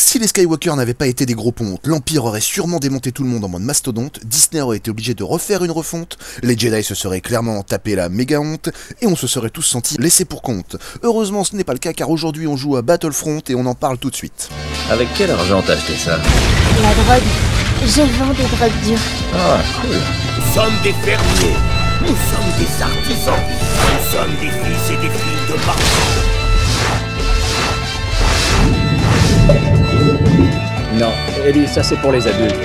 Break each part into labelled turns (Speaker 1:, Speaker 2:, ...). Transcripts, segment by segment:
Speaker 1: Si les Skywalker n'avaient pas été des gros pontes, l'Empire aurait sûrement démonté tout le monde en mode mastodonte, Disney aurait été obligé de refaire une refonte, les Jedi se seraient clairement tapé la méga honte, et on se serait tous sentis laissés pour compte. Heureusement ce n'est pas le cas car aujourd'hui on joue à Battlefront et on en parle tout de suite.
Speaker 2: Avec quel argent t'as acheté ça?
Speaker 3: La drogue. Je vends des drogues dures.
Speaker 2: Ah, cool.
Speaker 4: Nous sommes des fermiers. Nous sommes des artisans. Nous sommes des fils et des filles de marchands.
Speaker 5: Non, Ellie, ça c'est pour les adultes.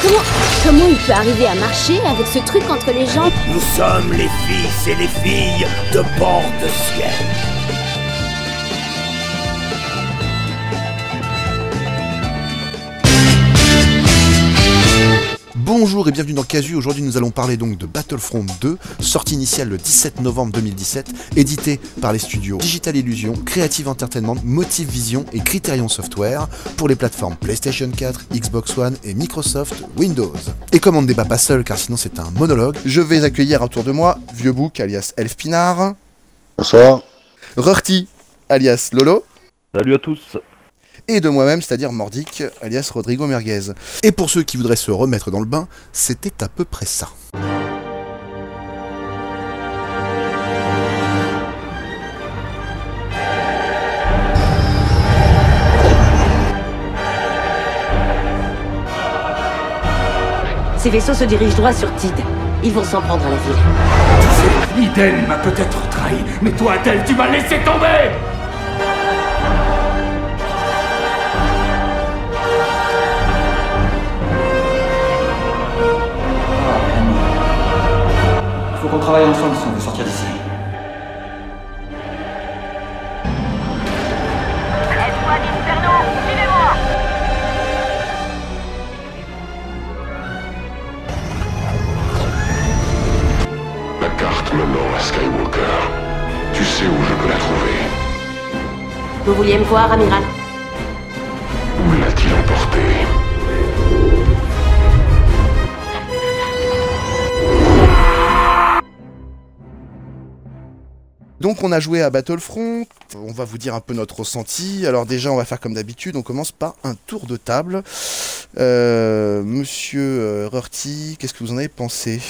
Speaker 3: Comment, comment il peut arriver à marcher avec ce truc entre les jambes?
Speaker 4: Nous sommes les fils et les filles de bord de ciel.
Speaker 1: Bonjour et bienvenue dans Casu. Aujourd'hui, nous allons parler donc de Battlefront 2, sortie initiale le 17 novembre 2017, édité par les studios Digital Illusion, Creative Entertainment, Motive Vision et Criterion Software pour les plateformes PlayStation 4, Xbox One et Microsoft Windows. Et comme on ne débat pas seul, car sinon c'est un monologue, je vais accueillir autour de moi Vieux Bouc alias Elf Pinard,
Speaker 6: Bonsoir.
Speaker 1: Rurti alias Lolo,
Speaker 7: Salut à tous.
Speaker 1: Et de moi-même, c'est-à-dire Mordic, alias Rodrigo Merguez. Et pour ceux qui voudraient se remettre dans le bain, c'était à peu près ça.
Speaker 8: Ces vaisseaux se dirigent droit sur Tid. Ils vont s'en prendre à la ville.
Speaker 4: Iden m'a peut-être trahi, mais toi, Adèle, tu m'as laissé tomber
Speaker 5: Il faut qu'on travaille ensemble si on veut sortir d'ici.
Speaker 6: La carte Menant à Skywalker. Tu sais où je peux la trouver
Speaker 8: Vous vouliez me voir, amiral?
Speaker 6: Où l'a-t-il emporté
Speaker 1: Donc on a joué à Battlefront, on va vous dire un peu notre ressenti. Alors déjà on va faire comme d'habitude, on commence par un tour de table. Euh, Monsieur euh, Rurti, qu'est-ce que vous en avez pensé?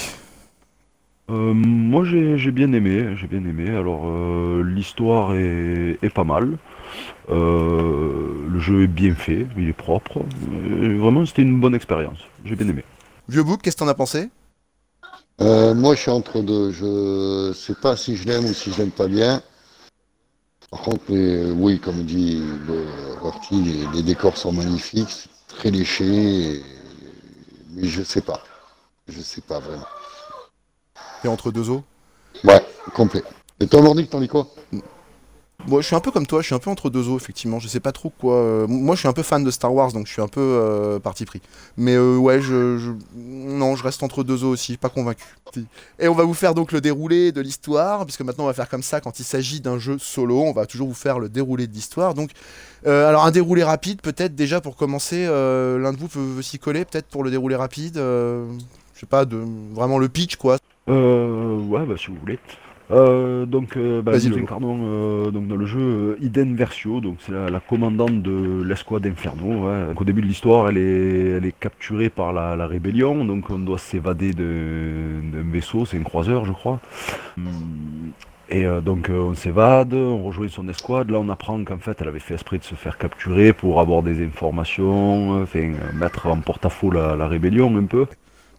Speaker 7: Euh, moi j'ai bien aimé, j'ai bien aimé. Alors euh, l'histoire est, est pas mal. Le jeu est bien fait, il est propre. Vraiment c'était une bonne expérience. J'ai bien aimé.
Speaker 1: Vieux Bouc, qu'est-ce que t'en as pensé?
Speaker 6: Euh, Moi, je suis entre deux. Je sais pas si je l'aime ou si je l'aime pas bien. Par contre, les- oui, comme dit le Rorty, les, les décors sont magnifiques, c'est très léché. et- Mais je sais pas. Je sais pas vraiment.
Speaker 1: T'es entre deux eaux?
Speaker 6: Ouais, complet. Et toi, Mordic, t'en dis quoi?
Speaker 1: Moi je suis un peu comme toi, je suis un peu entre deux eaux effectivement, je sais pas trop quoi... euh, Moi je suis un peu fan de Star Wars donc je suis un peu euh, parti pris. Mais euh, ouais, je, Non, je reste entre deux eaux aussi, pas convaincu. Et on va vous faire donc le déroulé de l'histoire, puisque maintenant on va faire comme ça quand il s'agit d'un jeu solo, on va toujours vous faire le déroulé de l'histoire. Donc, euh, alors un déroulé rapide peut-être déjà pour commencer, l'un de vous peut, s'y coller peut-être pour le déroulé rapide, je sais pas, de vraiment le pitch quoi.
Speaker 7: Euh, ouais, bah, si vous voulez. Euh, donc, euh, bah, nous incarnons euh, donc, dans le jeu euh, Iden Versio, donc c'est la, la commandante de l'escouade Inferno. ouais. Donc, au début de l'histoire, elle est, elle est capturée par la, la rébellion, donc on doit s'évader de- d'un vaisseau, c'est un croiseur, je crois. Et euh, donc on s'évade, on rejoint son escouade. Là, on apprend qu'en fait, elle avait fait esprit de se faire capturer pour avoir des informations, enfin, mettre en porte-à-faux la, la rébellion un peu.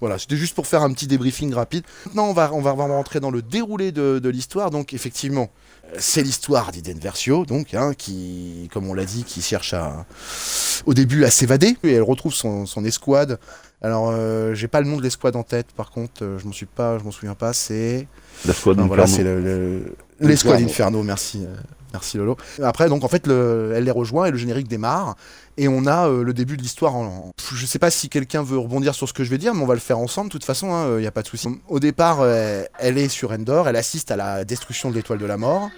Speaker 1: Voilà, c'était juste pour faire un petit débriefing rapide. Maintenant, on va, on va vraiment rentrer dans le déroulé de, de l'histoire. Donc, effectivement, euh, c'est l'histoire d'Iden Versio, donc, hein, qui, comme on l'a dit, qui cherche à, au début à s'évader. Et elle retrouve son, son escouade. Alors, euh, j'ai pas le nom de l'escouade en tête, par contre, euh, je m'en suis pas, je m'en souviens pas. C'est,
Speaker 7: L'escouade
Speaker 1: non, voilà,
Speaker 7: Inferno.
Speaker 1: c'est le, le- l'escouade
Speaker 6: Inferno.
Speaker 1: Inferno. Merci, euh, merci Lolo. Après, donc, en fait, le- elle les rejoint et le générique démarre. Et on a euh, le début de l'histoire en, en- Je sais pas si quelqu'un veut rebondir sur ce que je vais dire, mais on va le faire ensemble. De toute façon, il n'y a pas de souci. Au départ, euh, elle est sur Endor, elle assiste à la destruction de l'étoile de la mort.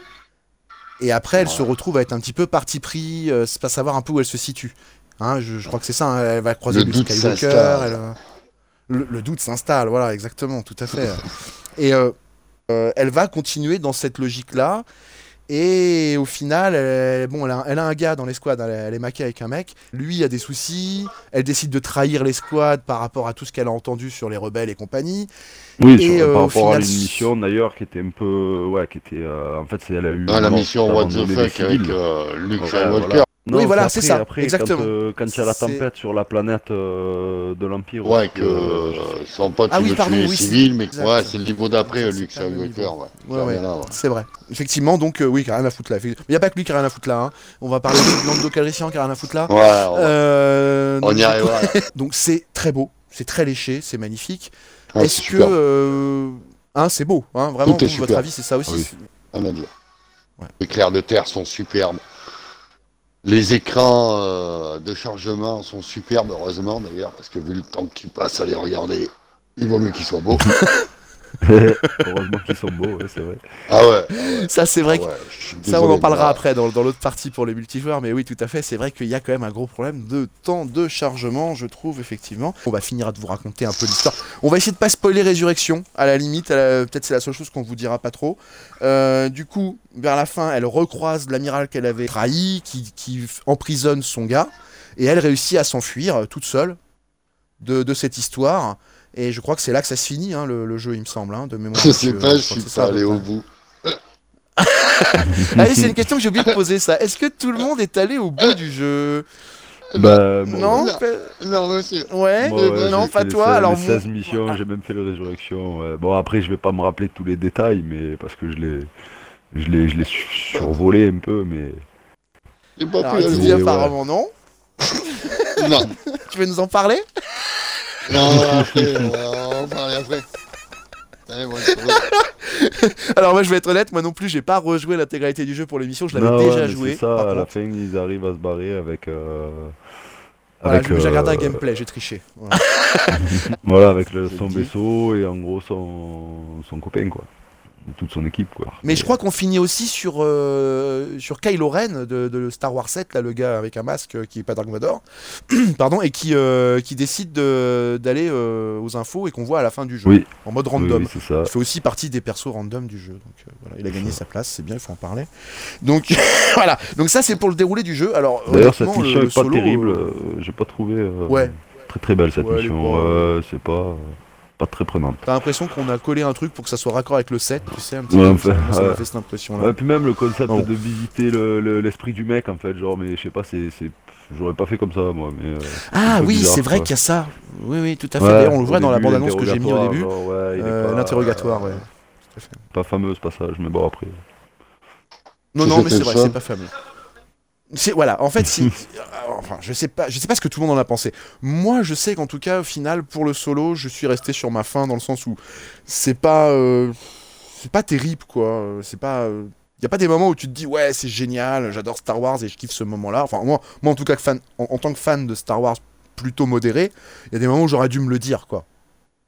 Speaker 1: Et après, elle se retrouve à être un petit peu parti pris, euh, pas savoir un peu où elle se situe. Hein, je, je crois que c'est ça, hein, elle va croiser
Speaker 6: Le
Speaker 1: Luke
Speaker 6: doute
Speaker 1: Skywalker. elle, euh, le, le doute s'installe, voilà, exactement, tout à fait. Et euh, euh, elle va continuer dans cette logique-là. Et au final, elle, bon, elle a, elle a un gars dans l'escouade, elle, elle est maquée avec un mec. Lui a des soucis. Elle décide de trahir l'escouade par rapport à tout ce qu'elle a entendu sur les rebelles et compagnie.
Speaker 7: Oui,
Speaker 1: Et,
Speaker 7: sur-
Speaker 1: euh,
Speaker 7: par
Speaker 1: au
Speaker 7: rapport à
Speaker 1: final,
Speaker 7: l'émission d'ailleurs qui était un peu. Ouais, qui était. euh, en fait, c'est elle a eu.
Speaker 6: Ah, la mission What the fuck avec euh, Luke
Speaker 7: Ouais,
Speaker 6: Skywalker.
Speaker 7: Voilà.
Speaker 1: Oui, voilà,
Speaker 7: c'est
Speaker 1: ça,
Speaker 7: Après,
Speaker 1: exactement.
Speaker 7: Quand, euh, quand il y a la tempête sur la planète euh, de l'Empire.
Speaker 6: Ouais,
Speaker 7: aussi,
Speaker 6: que
Speaker 7: euh,
Speaker 6: euh, son pote
Speaker 1: Ah
Speaker 6: il
Speaker 1: oui,
Speaker 6: veut
Speaker 1: pardon,
Speaker 6: tuer les
Speaker 1: oui, c'est-
Speaker 6: civils, mais ouais, c'est le niveau d'après,
Speaker 1: C'est
Speaker 6: Luke Skywalker, ouais.
Speaker 1: Ouais,
Speaker 6: Ça
Speaker 1: ouais.
Speaker 6: là.
Speaker 1: C'est vrai. Effectivement, donc euh, oui, qui a rien à foutre là. Il n'y a pas que lui qui a rien à foutre là. hein. On va parler de Lando Calrissian qui a rien à foutre là.
Speaker 6: Ouais, ouais.
Speaker 1: Euh,
Speaker 6: on
Speaker 1: donc,
Speaker 6: y arrivera. là.
Speaker 1: Donc c'est très beau, c'est très léché, c'est magnifique.
Speaker 6: Ouais,
Speaker 1: Est-ce que
Speaker 6: super.
Speaker 1: euh, hein, c'est beau, hein, vraiment vous, votre avis c'est ça aussi.
Speaker 7: Ah.
Speaker 1: Ouais.
Speaker 6: Les clairs de terre sont superbes. Les écrans euh, de chargement sont superbes, heureusement d'ailleurs, parce que vu le temps que tu passes à les regarder, il vaut mieux qu'ils soient beaux.
Speaker 7: Heureusement qu'ils sont beaux, ouais, c'est vrai.
Speaker 6: ah ouais,
Speaker 1: Ça c'est vrai.
Speaker 6: ah
Speaker 1: que-
Speaker 6: ouais,
Speaker 1: Ça, on en parlera après dans, dans l'autre partie pour les multijoueurs, mais oui, tout à fait. C'est vrai qu'il y a quand même un gros problème de temps de chargement, je trouve, effectivement. On va finir de vous raconter un peu l'histoire. On va essayer de pas spoiler Résurrection, à la limite. la- Peut-être c'est la seule chose qu'on vous dira pas trop. Euh, du coup, vers la fin, elle recroise l'amiral qu'elle avait trahi, qui, emprisonne son gars, et elle réussit à s'enfuir euh, toute seule de, de cette histoire. Et je crois que c'est là que ça se finit, hein, le, le jeu, il me semble, hein, de mémoire.
Speaker 6: Je sais pas, je suis
Speaker 1: ça,
Speaker 6: pas
Speaker 1: peu
Speaker 6: allé au bout.
Speaker 1: Oui, c'est une question que j'ai oublié de poser ça. Est-ce que tout le monde est allé au bout du jeu?
Speaker 7: Bah, bon,
Speaker 1: Non
Speaker 6: non. monsieur.
Speaker 1: Ouais,
Speaker 7: Moi, ouais,
Speaker 1: Non,
Speaker 7: j'ai
Speaker 1: pas toi.
Speaker 7: 16
Speaker 1: Alors,
Speaker 7: les 16
Speaker 1: moi-
Speaker 7: missions, j'ai même fait le résurrection. ouais. Bon, après, je vais pas me rappeler tous les détails, mais parce que je l'ai, je l'ai, je l'ai su- survolé un peu, mais
Speaker 6: pas
Speaker 1: Alors, tu dis
Speaker 7: ouais.
Speaker 1: apparemment non.
Speaker 6: Non,
Speaker 1: Tu veux nous en parler?
Speaker 6: Non, après, on va en parler après.
Speaker 1: Alors moi je vais être honnête, moi non plus j'ai pas rejoué l'intégralité du jeu pour l'émission, je l'avais déjà joué.
Speaker 7: C'est ça, à la fin, ils arrivent à se barrer avec. euh,
Speaker 1: Voilà, j'ai regardé un
Speaker 7: euh,
Speaker 1: gameplay, j'ai triché. Voilà.
Speaker 7: Voilà, avec le, son vaisseau et en gros son, son copain, quoi. Toute son équipe, quoi.
Speaker 1: Mais je crois qu'on finit aussi sur, euh, sur Kylo Ren de, de Star Wars 7, là, le gars avec un masque euh, qui est pas Dark Vador, pardon, et qui, euh, qui décide de- d'aller euh, aux infos et qu'on voit à la fin du jeu,
Speaker 7: Oui.
Speaker 1: en mode random.
Speaker 7: oui, ça.
Speaker 1: Il fait aussi partie des persos random du jeu. Donc euh, voilà, il a gagné sa place, c'est bien, il faut en parler. Donc voilà, donc ça c'est pour le déroulé du jeu. Alors
Speaker 7: D'ailleurs, cette mission
Speaker 1: le
Speaker 7: est pas
Speaker 1: solo,
Speaker 7: terrible.
Speaker 1: euh,
Speaker 7: euh, J'ai pas trouvé euh,
Speaker 1: Ouais.
Speaker 7: très très belle cette
Speaker 1: Ouais,
Speaker 7: mission. Euh, c'est pas, euh, pas très prenante.
Speaker 1: T'as l'impression qu'on a collé un truc pour que ça soit raccord avec le set, tu sais, un petit
Speaker 7: Ouais,
Speaker 1: peu.
Speaker 7: enfin,
Speaker 1: ça m'a fait cette impression-là.
Speaker 7: Ouais, puis même le concept de visiter le- le- l'esprit du mec, en fait, genre, mais je sais pas, c'est, c'est- j'aurais pas fait comme ça, moi. Mais, euh,
Speaker 1: Ah oui,
Speaker 7: bizarre,
Speaker 1: c'est vrai
Speaker 7: quoi.
Speaker 1: qu'il y a ça. Oui, oui, tout à fait.
Speaker 7: Ouais,
Speaker 1: D'ailleurs, on le voit dans la
Speaker 7: début,
Speaker 1: bande-annonce que j'ai mis au début.
Speaker 7: l'interrogatoire, genre, ouais, il est
Speaker 1: Euh,
Speaker 7: pas,
Speaker 1: L'interrogatoire, ouais. Tout à fait.
Speaker 7: Pas fameux ce passage, mais bon, après.
Speaker 1: Non, non, mais c'est vrai, c'est pas fameux. C'est voilà, en fait, si, enfin, je sais pas, je sais pas ce que tout le monde en a pensé. Moi, je sais qu'en tout cas, au final, pour le solo, je suis resté sur ma fin dans le sens où c'est pas, euh, c'est pas terrible, quoi. Euh, C'est pas, il y a pas des moments où tu te dis ouais, c'est génial, j'adore Star Wars et je kiffe ce moment-là. Enfin, moi, moi en tout cas, fan, en, en tant que fan de Star Wars plutôt modéré, il y a des moments où j'aurais dû me le dire, quoi.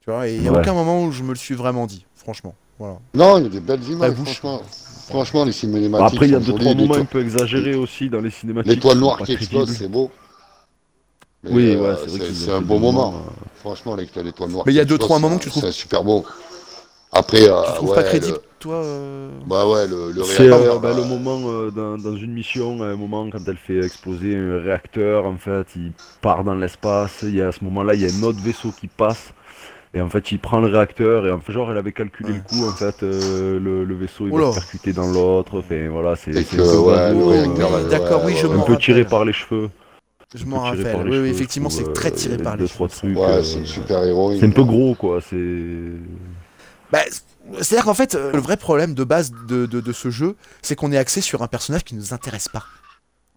Speaker 1: Tu vois, et il y a
Speaker 7: Ouais.
Speaker 1: aucun moment où je me le suis vraiment dit, franchement. Voilà.
Speaker 6: Non, il y a des belles images, franchement. Franchement, les cinématiques.
Speaker 7: Après, il y a deux, trois moments un peu exagérés aussi dans les cinématiques.
Speaker 6: L'étoile noire qui explose, c'est beau. Mais,
Speaker 7: Oui,
Speaker 6: euh,
Speaker 7: ouais, c'est vrai
Speaker 6: c'est un beau moment.
Speaker 7: euh,
Speaker 6: Franchement, l'étoile l'étoile noire.
Speaker 1: Mais il y a deux, trois
Speaker 6: c'est-
Speaker 1: moments que tu trouves-
Speaker 6: C'est super beau. Après, euh,
Speaker 1: Tu trouves
Speaker 6: ouais,
Speaker 1: pas crédible,
Speaker 6: le-
Speaker 1: toi euh
Speaker 6: Bah ouais, le, le
Speaker 7: C'est
Speaker 6: réacteur,
Speaker 7: euh, bah, le moment euh, dans, dans une mission, à un moment quand elle fait exploser un réacteur, en fait, il part dans l'espace. Il y a à ce moment-là, il y a un autre vaisseau qui passe. Et en fait, il prend le réacteur et en fait, genre, elle avait calculé
Speaker 1: Ouais.
Speaker 7: le coup. En fait, euh, le, le vaisseau il
Speaker 1: Oh
Speaker 7: va se percuter dans l'autre. Enfin, voilà, c'est
Speaker 6: le
Speaker 7: euh,
Speaker 1: d'accord, oui, je
Speaker 7: un
Speaker 1: m'en
Speaker 7: peu tiré par les cheveux.
Speaker 1: Je m'en rappelle. Oui, effectivement, c'est
Speaker 7: trouve,
Speaker 1: très
Speaker 7: euh,
Speaker 1: tiré par
Speaker 7: deux,
Speaker 1: les
Speaker 7: trois
Speaker 1: cheveux.
Speaker 7: trucs.
Speaker 6: Ouais,
Speaker 7: euh,
Speaker 6: c'est super héroïne.
Speaker 7: C'est un peu gros, quoi. C'est.
Speaker 1: Bah, C'est-à-dire qu'en fait, euh, le vrai problème de base de, de, de ce jeu, c'est qu'on est axé sur un personnage qui ne nous intéresse pas.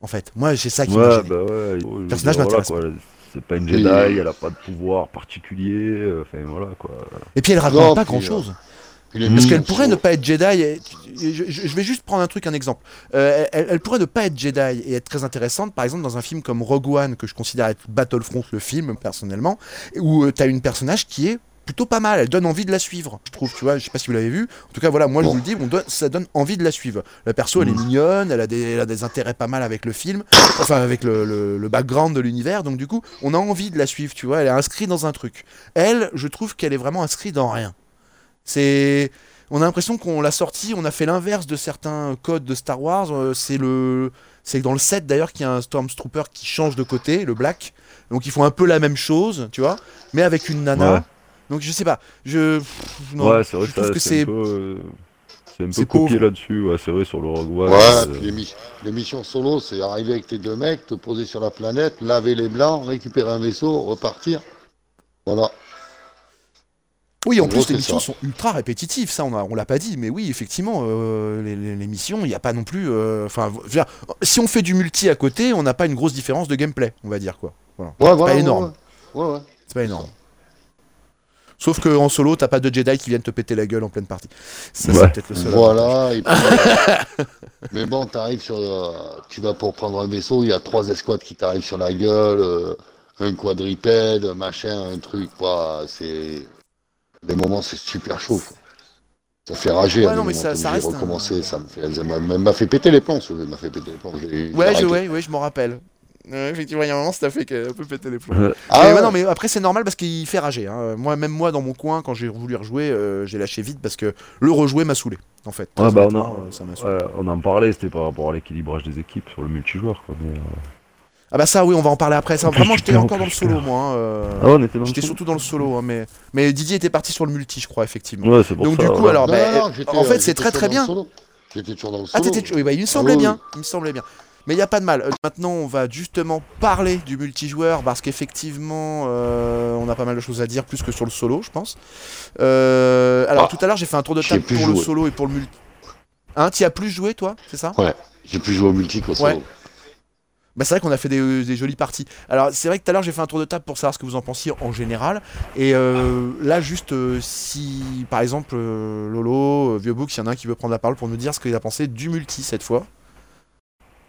Speaker 1: En fait, moi, j'ai ça qui
Speaker 7: Ouais, bah ouais. veux
Speaker 1: personnage
Speaker 7: dire, voilà,
Speaker 1: m'intéresse
Speaker 7: quoi, C'est pas une
Speaker 6: Puis-
Speaker 7: Jedi, elle a pas de pouvoir particulier. euh, Enfin, voilà, quoi.
Speaker 1: Et puis elle raconte
Speaker 6: Non,
Speaker 1: pas
Speaker 6: puis,
Speaker 1: grand-chose.
Speaker 6: Puis les
Speaker 1: Parce qu'elle pourrait ne pas être Jedi. et- et je, je- je vais juste prendre un truc, un exemple. Euh, elle, elle pourrait ne pas être Jedi et être très intéressante, par exemple, dans un film comme Rogue One, que je considère être Battlefront, le film, personnellement, où tu as une personnage qui est plutôt pas mal. Elle donne envie de la suivre, je trouve. Tu vois, je sais pas si vous l'avez vu. En tout cas, voilà, moi je vous le dis, on donne- ça donne envie de la suivre. La perso, elle est mignonne, elle a, des, elle a des intérêts pas mal avec le film, enfin avec le, le- le background de l'univers. Donc du coup, on a envie de la suivre. Tu vois, elle est inscrite dans un truc. Elle, je trouve qu'elle est vraiment inscrite dans rien. C'est on a l'impression qu'on l'a sorti, on a fait l'inverse de certains codes de Star Wars. euh, c'est le, c'est dans le 7 d'ailleurs qu'il y a un Stormtrooper qui change de côté, le Black. Donc ils font un peu la même chose, tu vois, mais avec une nana.
Speaker 7: Ouais.
Speaker 1: Donc je sais pas, je, non,
Speaker 7: ouais, c'est vrai
Speaker 1: je
Speaker 7: que,
Speaker 1: trouve que
Speaker 7: c'est
Speaker 1: c'est
Speaker 7: un peu, euh, c'est un peu
Speaker 1: c'est
Speaker 7: copié là-dessus. Ouais, c'est vrai sur le Rogue One.
Speaker 6: Ouais,
Speaker 7: euh,
Speaker 6: puis les, mi- les missions solo, c'est arriver avec tes deux mecs, te poser sur la planète, laver les blancs, récupérer un vaisseau, repartir. Voilà.
Speaker 1: Oui, en
Speaker 6: En
Speaker 1: plus,
Speaker 6: gros,
Speaker 1: les
Speaker 6: c'est
Speaker 1: missions
Speaker 6: ça.
Speaker 1: sont ultra répétitives, ça, on, a- on l'a pas dit, mais oui, effectivement, euh, les, les- les missions, il n'y a pas non plus. euh, Enfin, si on fait du multi à côté, on n'a pas une grosse différence de gameplay, on va dire quoi. Voilà.
Speaker 6: Ouais, voilà.
Speaker 1: pas
Speaker 6: ouais,
Speaker 1: énorme.
Speaker 6: Ouais, ouais. ouais.
Speaker 1: C'est pas énorme. Sauf que en solo, t'as pas de Jedi qui viennent te péter la gueule en pleine partie. Ça,
Speaker 7: Ouais.
Speaker 1: c'est peut-être le seul.
Speaker 6: Voilà. et puis, euh, mais bon, t'arrives sur. euh, tu vas pour prendre un vaisseau, il y a trois escouades qui t'arrivent sur la gueule, euh, un quadripède, machin, un truc, quoi. C'est. Des moments, c'est super chaud. quoi. Ça fait rager.
Speaker 1: Ouais, non, mais ça- ça
Speaker 6: j'ai
Speaker 1: reste un-
Speaker 6: recommencé, ça me fait, m'a même m'a fait péter les plombs, m'a fait péter les plombs.
Speaker 1: Ouais, je, ouais, ouais, je m'en rappelle. Ouais, effectivement, il y a un moment, ça fait que- un peu péter les plombs.
Speaker 7: euh,
Speaker 6: Ah
Speaker 1: Mais
Speaker 6: ouais.
Speaker 1: non, mais après c'est normal parce qu'il fait rager. hein. Moi, même moi, dans mon coin, quand j'ai voulu rejouer, euh, j'ai lâché vite parce que le rejouer m'a saoulé. En fait. Très
Speaker 7: bah, on, a-
Speaker 1: euh, ça m'a saoulé.
Speaker 7: ouais, on en parlait, c'était par rapport à l'équilibrage des équipes sur le multijoueur. Quoi, mais, euh,
Speaker 1: Ah bah ça, oui, on va en parler après. Ça, vraiment, j'étais encore dans le solo, moi. hein, euh,
Speaker 7: Ah ouais, on était dans le
Speaker 1: J'étais surtout dans le solo, hein, mais mais Didier était parti sur le multi, je crois, effectivement.
Speaker 7: Ouais, c'est pour
Speaker 1: Donc
Speaker 7: ça.
Speaker 1: du coup,
Speaker 7: ouais.
Speaker 1: alors,
Speaker 6: Non,
Speaker 1: bah,
Speaker 6: non, non, j'étais,
Speaker 1: en
Speaker 6: euh,
Speaker 1: fait, c'est
Speaker 6: j'étais
Speaker 1: très
Speaker 6: toujours
Speaker 1: très
Speaker 6: dans le
Speaker 1: bien.
Speaker 6: J'étais toujours dans le
Speaker 1: Ah,
Speaker 6: solo.
Speaker 1: t'étais, oui, bah, il me semblait
Speaker 6: oui,
Speaker 1: bien, il me semblait bien. Mais il y a pas de mal. Euh, maintenant, on va justement parler du multijoueur parce qu'effectivement, euh, on a pas mal de choses à dire plus que sur le solo, je pense. Euh, alors
Speaker 6: Ah,
Speaker 1: tout à l'heure, j'ai fait un tour de table
Speaker 6: plus
Speaker 1: pour le
Speaker 6: joué.
Speaker 1: solo et pour le multi. Hein, t'y as plus joué, toi, c'est ça?
Speaker 6: J'ai pu jouer au multi qu'au solo.
Speaker 1: Ouais. Bah c'est vrai qu'on a fait des, des jolies parties. Alors c'est vrai que tout à l'heure j'ai fait un tour de table pour savoir ce que vous en pensiez en général. Et euh, là juste euh, si par exemple euh, Lolo, Vieux Book, s'il y en a un qui veut prendre la parole pour nous dire ce qu'il a pensé du multi cette fois.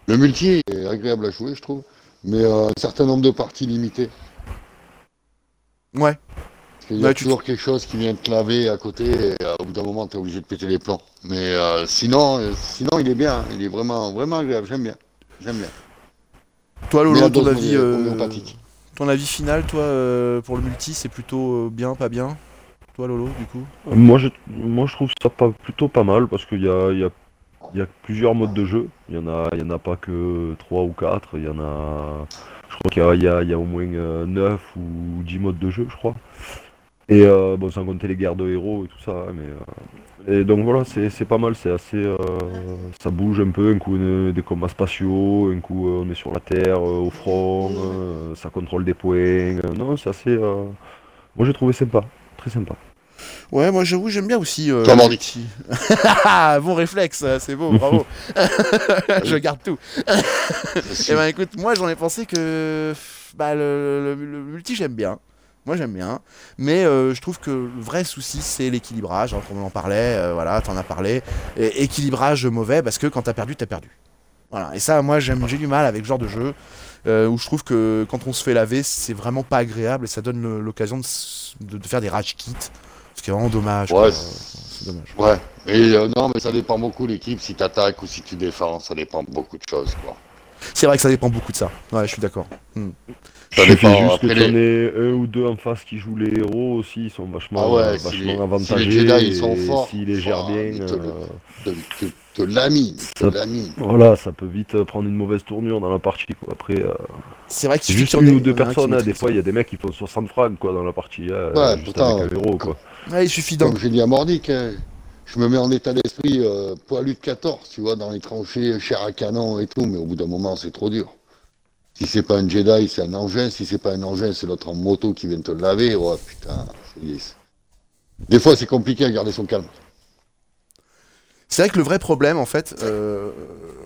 Speaker 6: Le multi est agréable à jouer, je trouve, mais euh, un certain nombre de parties limitées.
Speaker 1: Ouais.
Speaker 6: Parce qu'il y a
Speaker 1: Ouais, tu-
Speaker 6: toujours quelque chose qui vient te laver à côté, et euh, au bout d'un moment, tu es obligé de péter les plombs. Mais euh, sinon, euh, sinon, il est bien, il est vraiment, vraiment agréable, j'aime bien. J'aime bien.
Speaker 1: Toi Lolo, ton avis, euh, ton avis final toi euh, pour le multi c'est plutôt euh, bien, pas bien? Toi Lolo du coup?
Speaker 7: Moi je, moi, je trouve ça pas, plutôt pas mal parce qu'il y a, il y, a, il y a plusieurs modes de jeu. Il y en a, il y en a pas que 3 ou 4. Il y en a. Je crois qu'il y a, au moins 9 ou 10 modes de jeu, je crois. Et euh, bon, sans compter les guerres de héros et tout ça. hein, Mais, euh, et donc voilà, c'est pas mal. C'est assez. euh, ça bouge un peu. Un coup, des combats spatiaux. Un coup, euh, on est sur la terre, euh, au front. euh, ça contrôle des points. euh, non, c'est assez. euh, Moi, j'ai trouvé sympa. Très sympa.
Speaker 1: Ouais, moi j'avoue, j'aime bien aussi. Euh, multi. Ah, bon réflexe, euh, c'est beau, bravo. Je garde tout. Eh ben écoute, moi j'en ai pensé que bah, le, le- le multi j'aime bien. Moi j'aime bien. Mais euh, je trouve que le vrai souci c'est l'équilibrage, hein, comme on en parlait, euh, voilà, t'en as parlé. Et, équilibrage mauvais parce que quand t'as perdu, t'as perdu. Voilà. Et ça, moi j'ai du mal avec ce genre de jeu euh, où je trouve que quand on se fait laver, c'est vraiment pas agréable et ça donne l'occasion de, de- de faire des rage kits. Ce qui est vraiment dommage.
Speaker 6: Ouais, c'est-
Speaker 1: dommage.
Speaker 6: Ouais, et euh, non, mais ça dépend beaucoup l'équipe, si tu attaques ou si tu défends, ça dépend beaucoup de choses. Quoi.
Speaker 1: C'est vrai que ça dépend beaucoup de ça. Ouais, je suis d'accord.
Speaker 6: Ça
Speaker 7: Il suffit
Speaker 6: dépend.
Speaker 7: juste
Speaker 6: Après,
Speaker 7: que
Speaker 6: les-
Speaker 7: un ou deux en face qui jouent les héros aussi, ils sont vachement,
Speaker 6: Ah ouais,
Speaker 7: euh,
Speaker 6: si
Speaker 7: vachement
Speaker 6: les- si les
Speaker 7: avantagés.
Speaker 6: Jedi, ils sont forts,
Speaker 7: S'ils les gèrent
Speaker 6: ah,
Speaker 7: bien,
Speaker 6: ils te
Speaker 7: euh,
Speaker 6: te, te, te lamine, te
Speaker 7: Ça-
Speaker 6: lamine.
Speaker 7: voilà, ça peut vite euh, prendre une mauvaise tournure dans la partie. Quoi. Après, euh,
Speaker 1: C'est vrai qu'il
Speaker 7: juste une ou deux personnes. hein. Des fois,
Speaker 1: ça.
Speaker 7: il y a des mecs qui font 60 frags quoi, dans la partie, hein,
Speaker 6: Ouais,
Speaker 7: juste
Speaker 6: putain,
Speaker 7: avec un héros. Quoi.
Speaker 1: Suffit.
Speaker 6: Comme j'ai dit à Mordic, hein, je me mets en état d'esprit euh, poilu de 14, tu vois, dans les tranchées, chair à canon et tout, mais au bout d'un moment, c'est trop dur. Si c'est pas un Jedi, c'est un engin. Si c'est pas un engin, c'est l'autre en moto qui vient te laver. Ouais, putain, c'est. Des fois, c'est compliqué à garder son calme.
Speaker 1: C'est vrai que le vrai problème, en fait, euh,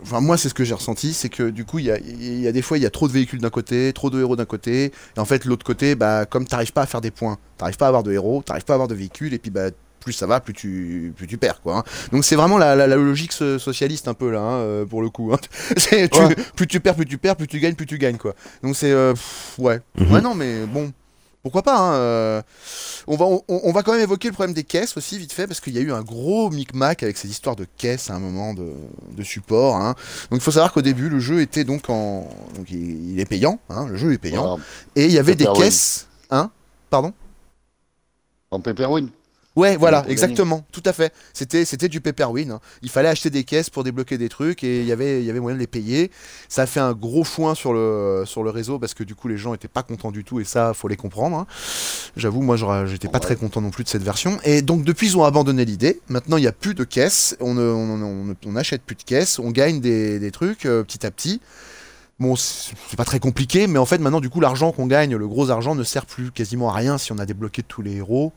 Speaker 1: enfin moi c'est ce que j'ai ressenti, c'est que du coup il y a, il y a des fois il y a trop de véhicules d'un côté, trop de héros d'un côté, et en fait l'autre côté, bah comme t'arrives pas à faire des points, t'arrives pas à avoir de héros, t'arrives pas à avoir de véhicules, et puis bah plus ça va, plus tu, plus tu perds quoi. hein. Donc c'est vraiment la, la- la logique so- socialiste un peu là, hein, euh, pour le coup. hein. C'est- tu-
Speaker 6: Ouais.
Speaker 1: Plus tu perds, plus tu perds, plus tu gagnes, plus tu gagnes quoi. Donc c'est euh, ouais,
Speaker 7: Mhm.
Speaker 1: ouais non mais bon. Pourquoi pas hein, euh, on, va, on, on va quand même évoquer le problème des caisses aussi, vite fait, parce qu'il y a eu un gros micmac avec ces histoires de caisses à un moment de, de support. hein. Donc il faut savoir qu'au début, le jeu était donc en. Donc il, il est payant, hein, le jeu est payant.
Speaker 6: Voilà.
Speaker 1: Et il y avait des caisses. Hein Pardon?
Speaker 6: En Pepperwin.
Speaker 1: Ouais, voilà, exactement, tout à fait. C'était, c'était du pay per win. hein. Il fallait acheter des caisses pour débloquer des trucs et il y avait, il y avait moyen de les payer. Ça a fait un gros foin sur le, sur le réseau parce que du coup les gens étaient pas contents du tout et ça, faut les comprendre. hein. J'avoue, moi, j'aurais- j'étais pas
Speaker 6: Ouais.
Speaker 1: très content non plus de cette version. Et donc depuis, ils ont abandonné l'idée. Maintenant, il y a plus de caisses. On, ne- on, on, on achète plus de caisses. On gagne des, des trucs euh, petit à petit. Bon, c'est pas très compliqué, mais en fait, maintenant, du coup, l'argent qu'on gagne, le gros argent, ne sert plus quasiment à rien si on a débloqué tous les héros.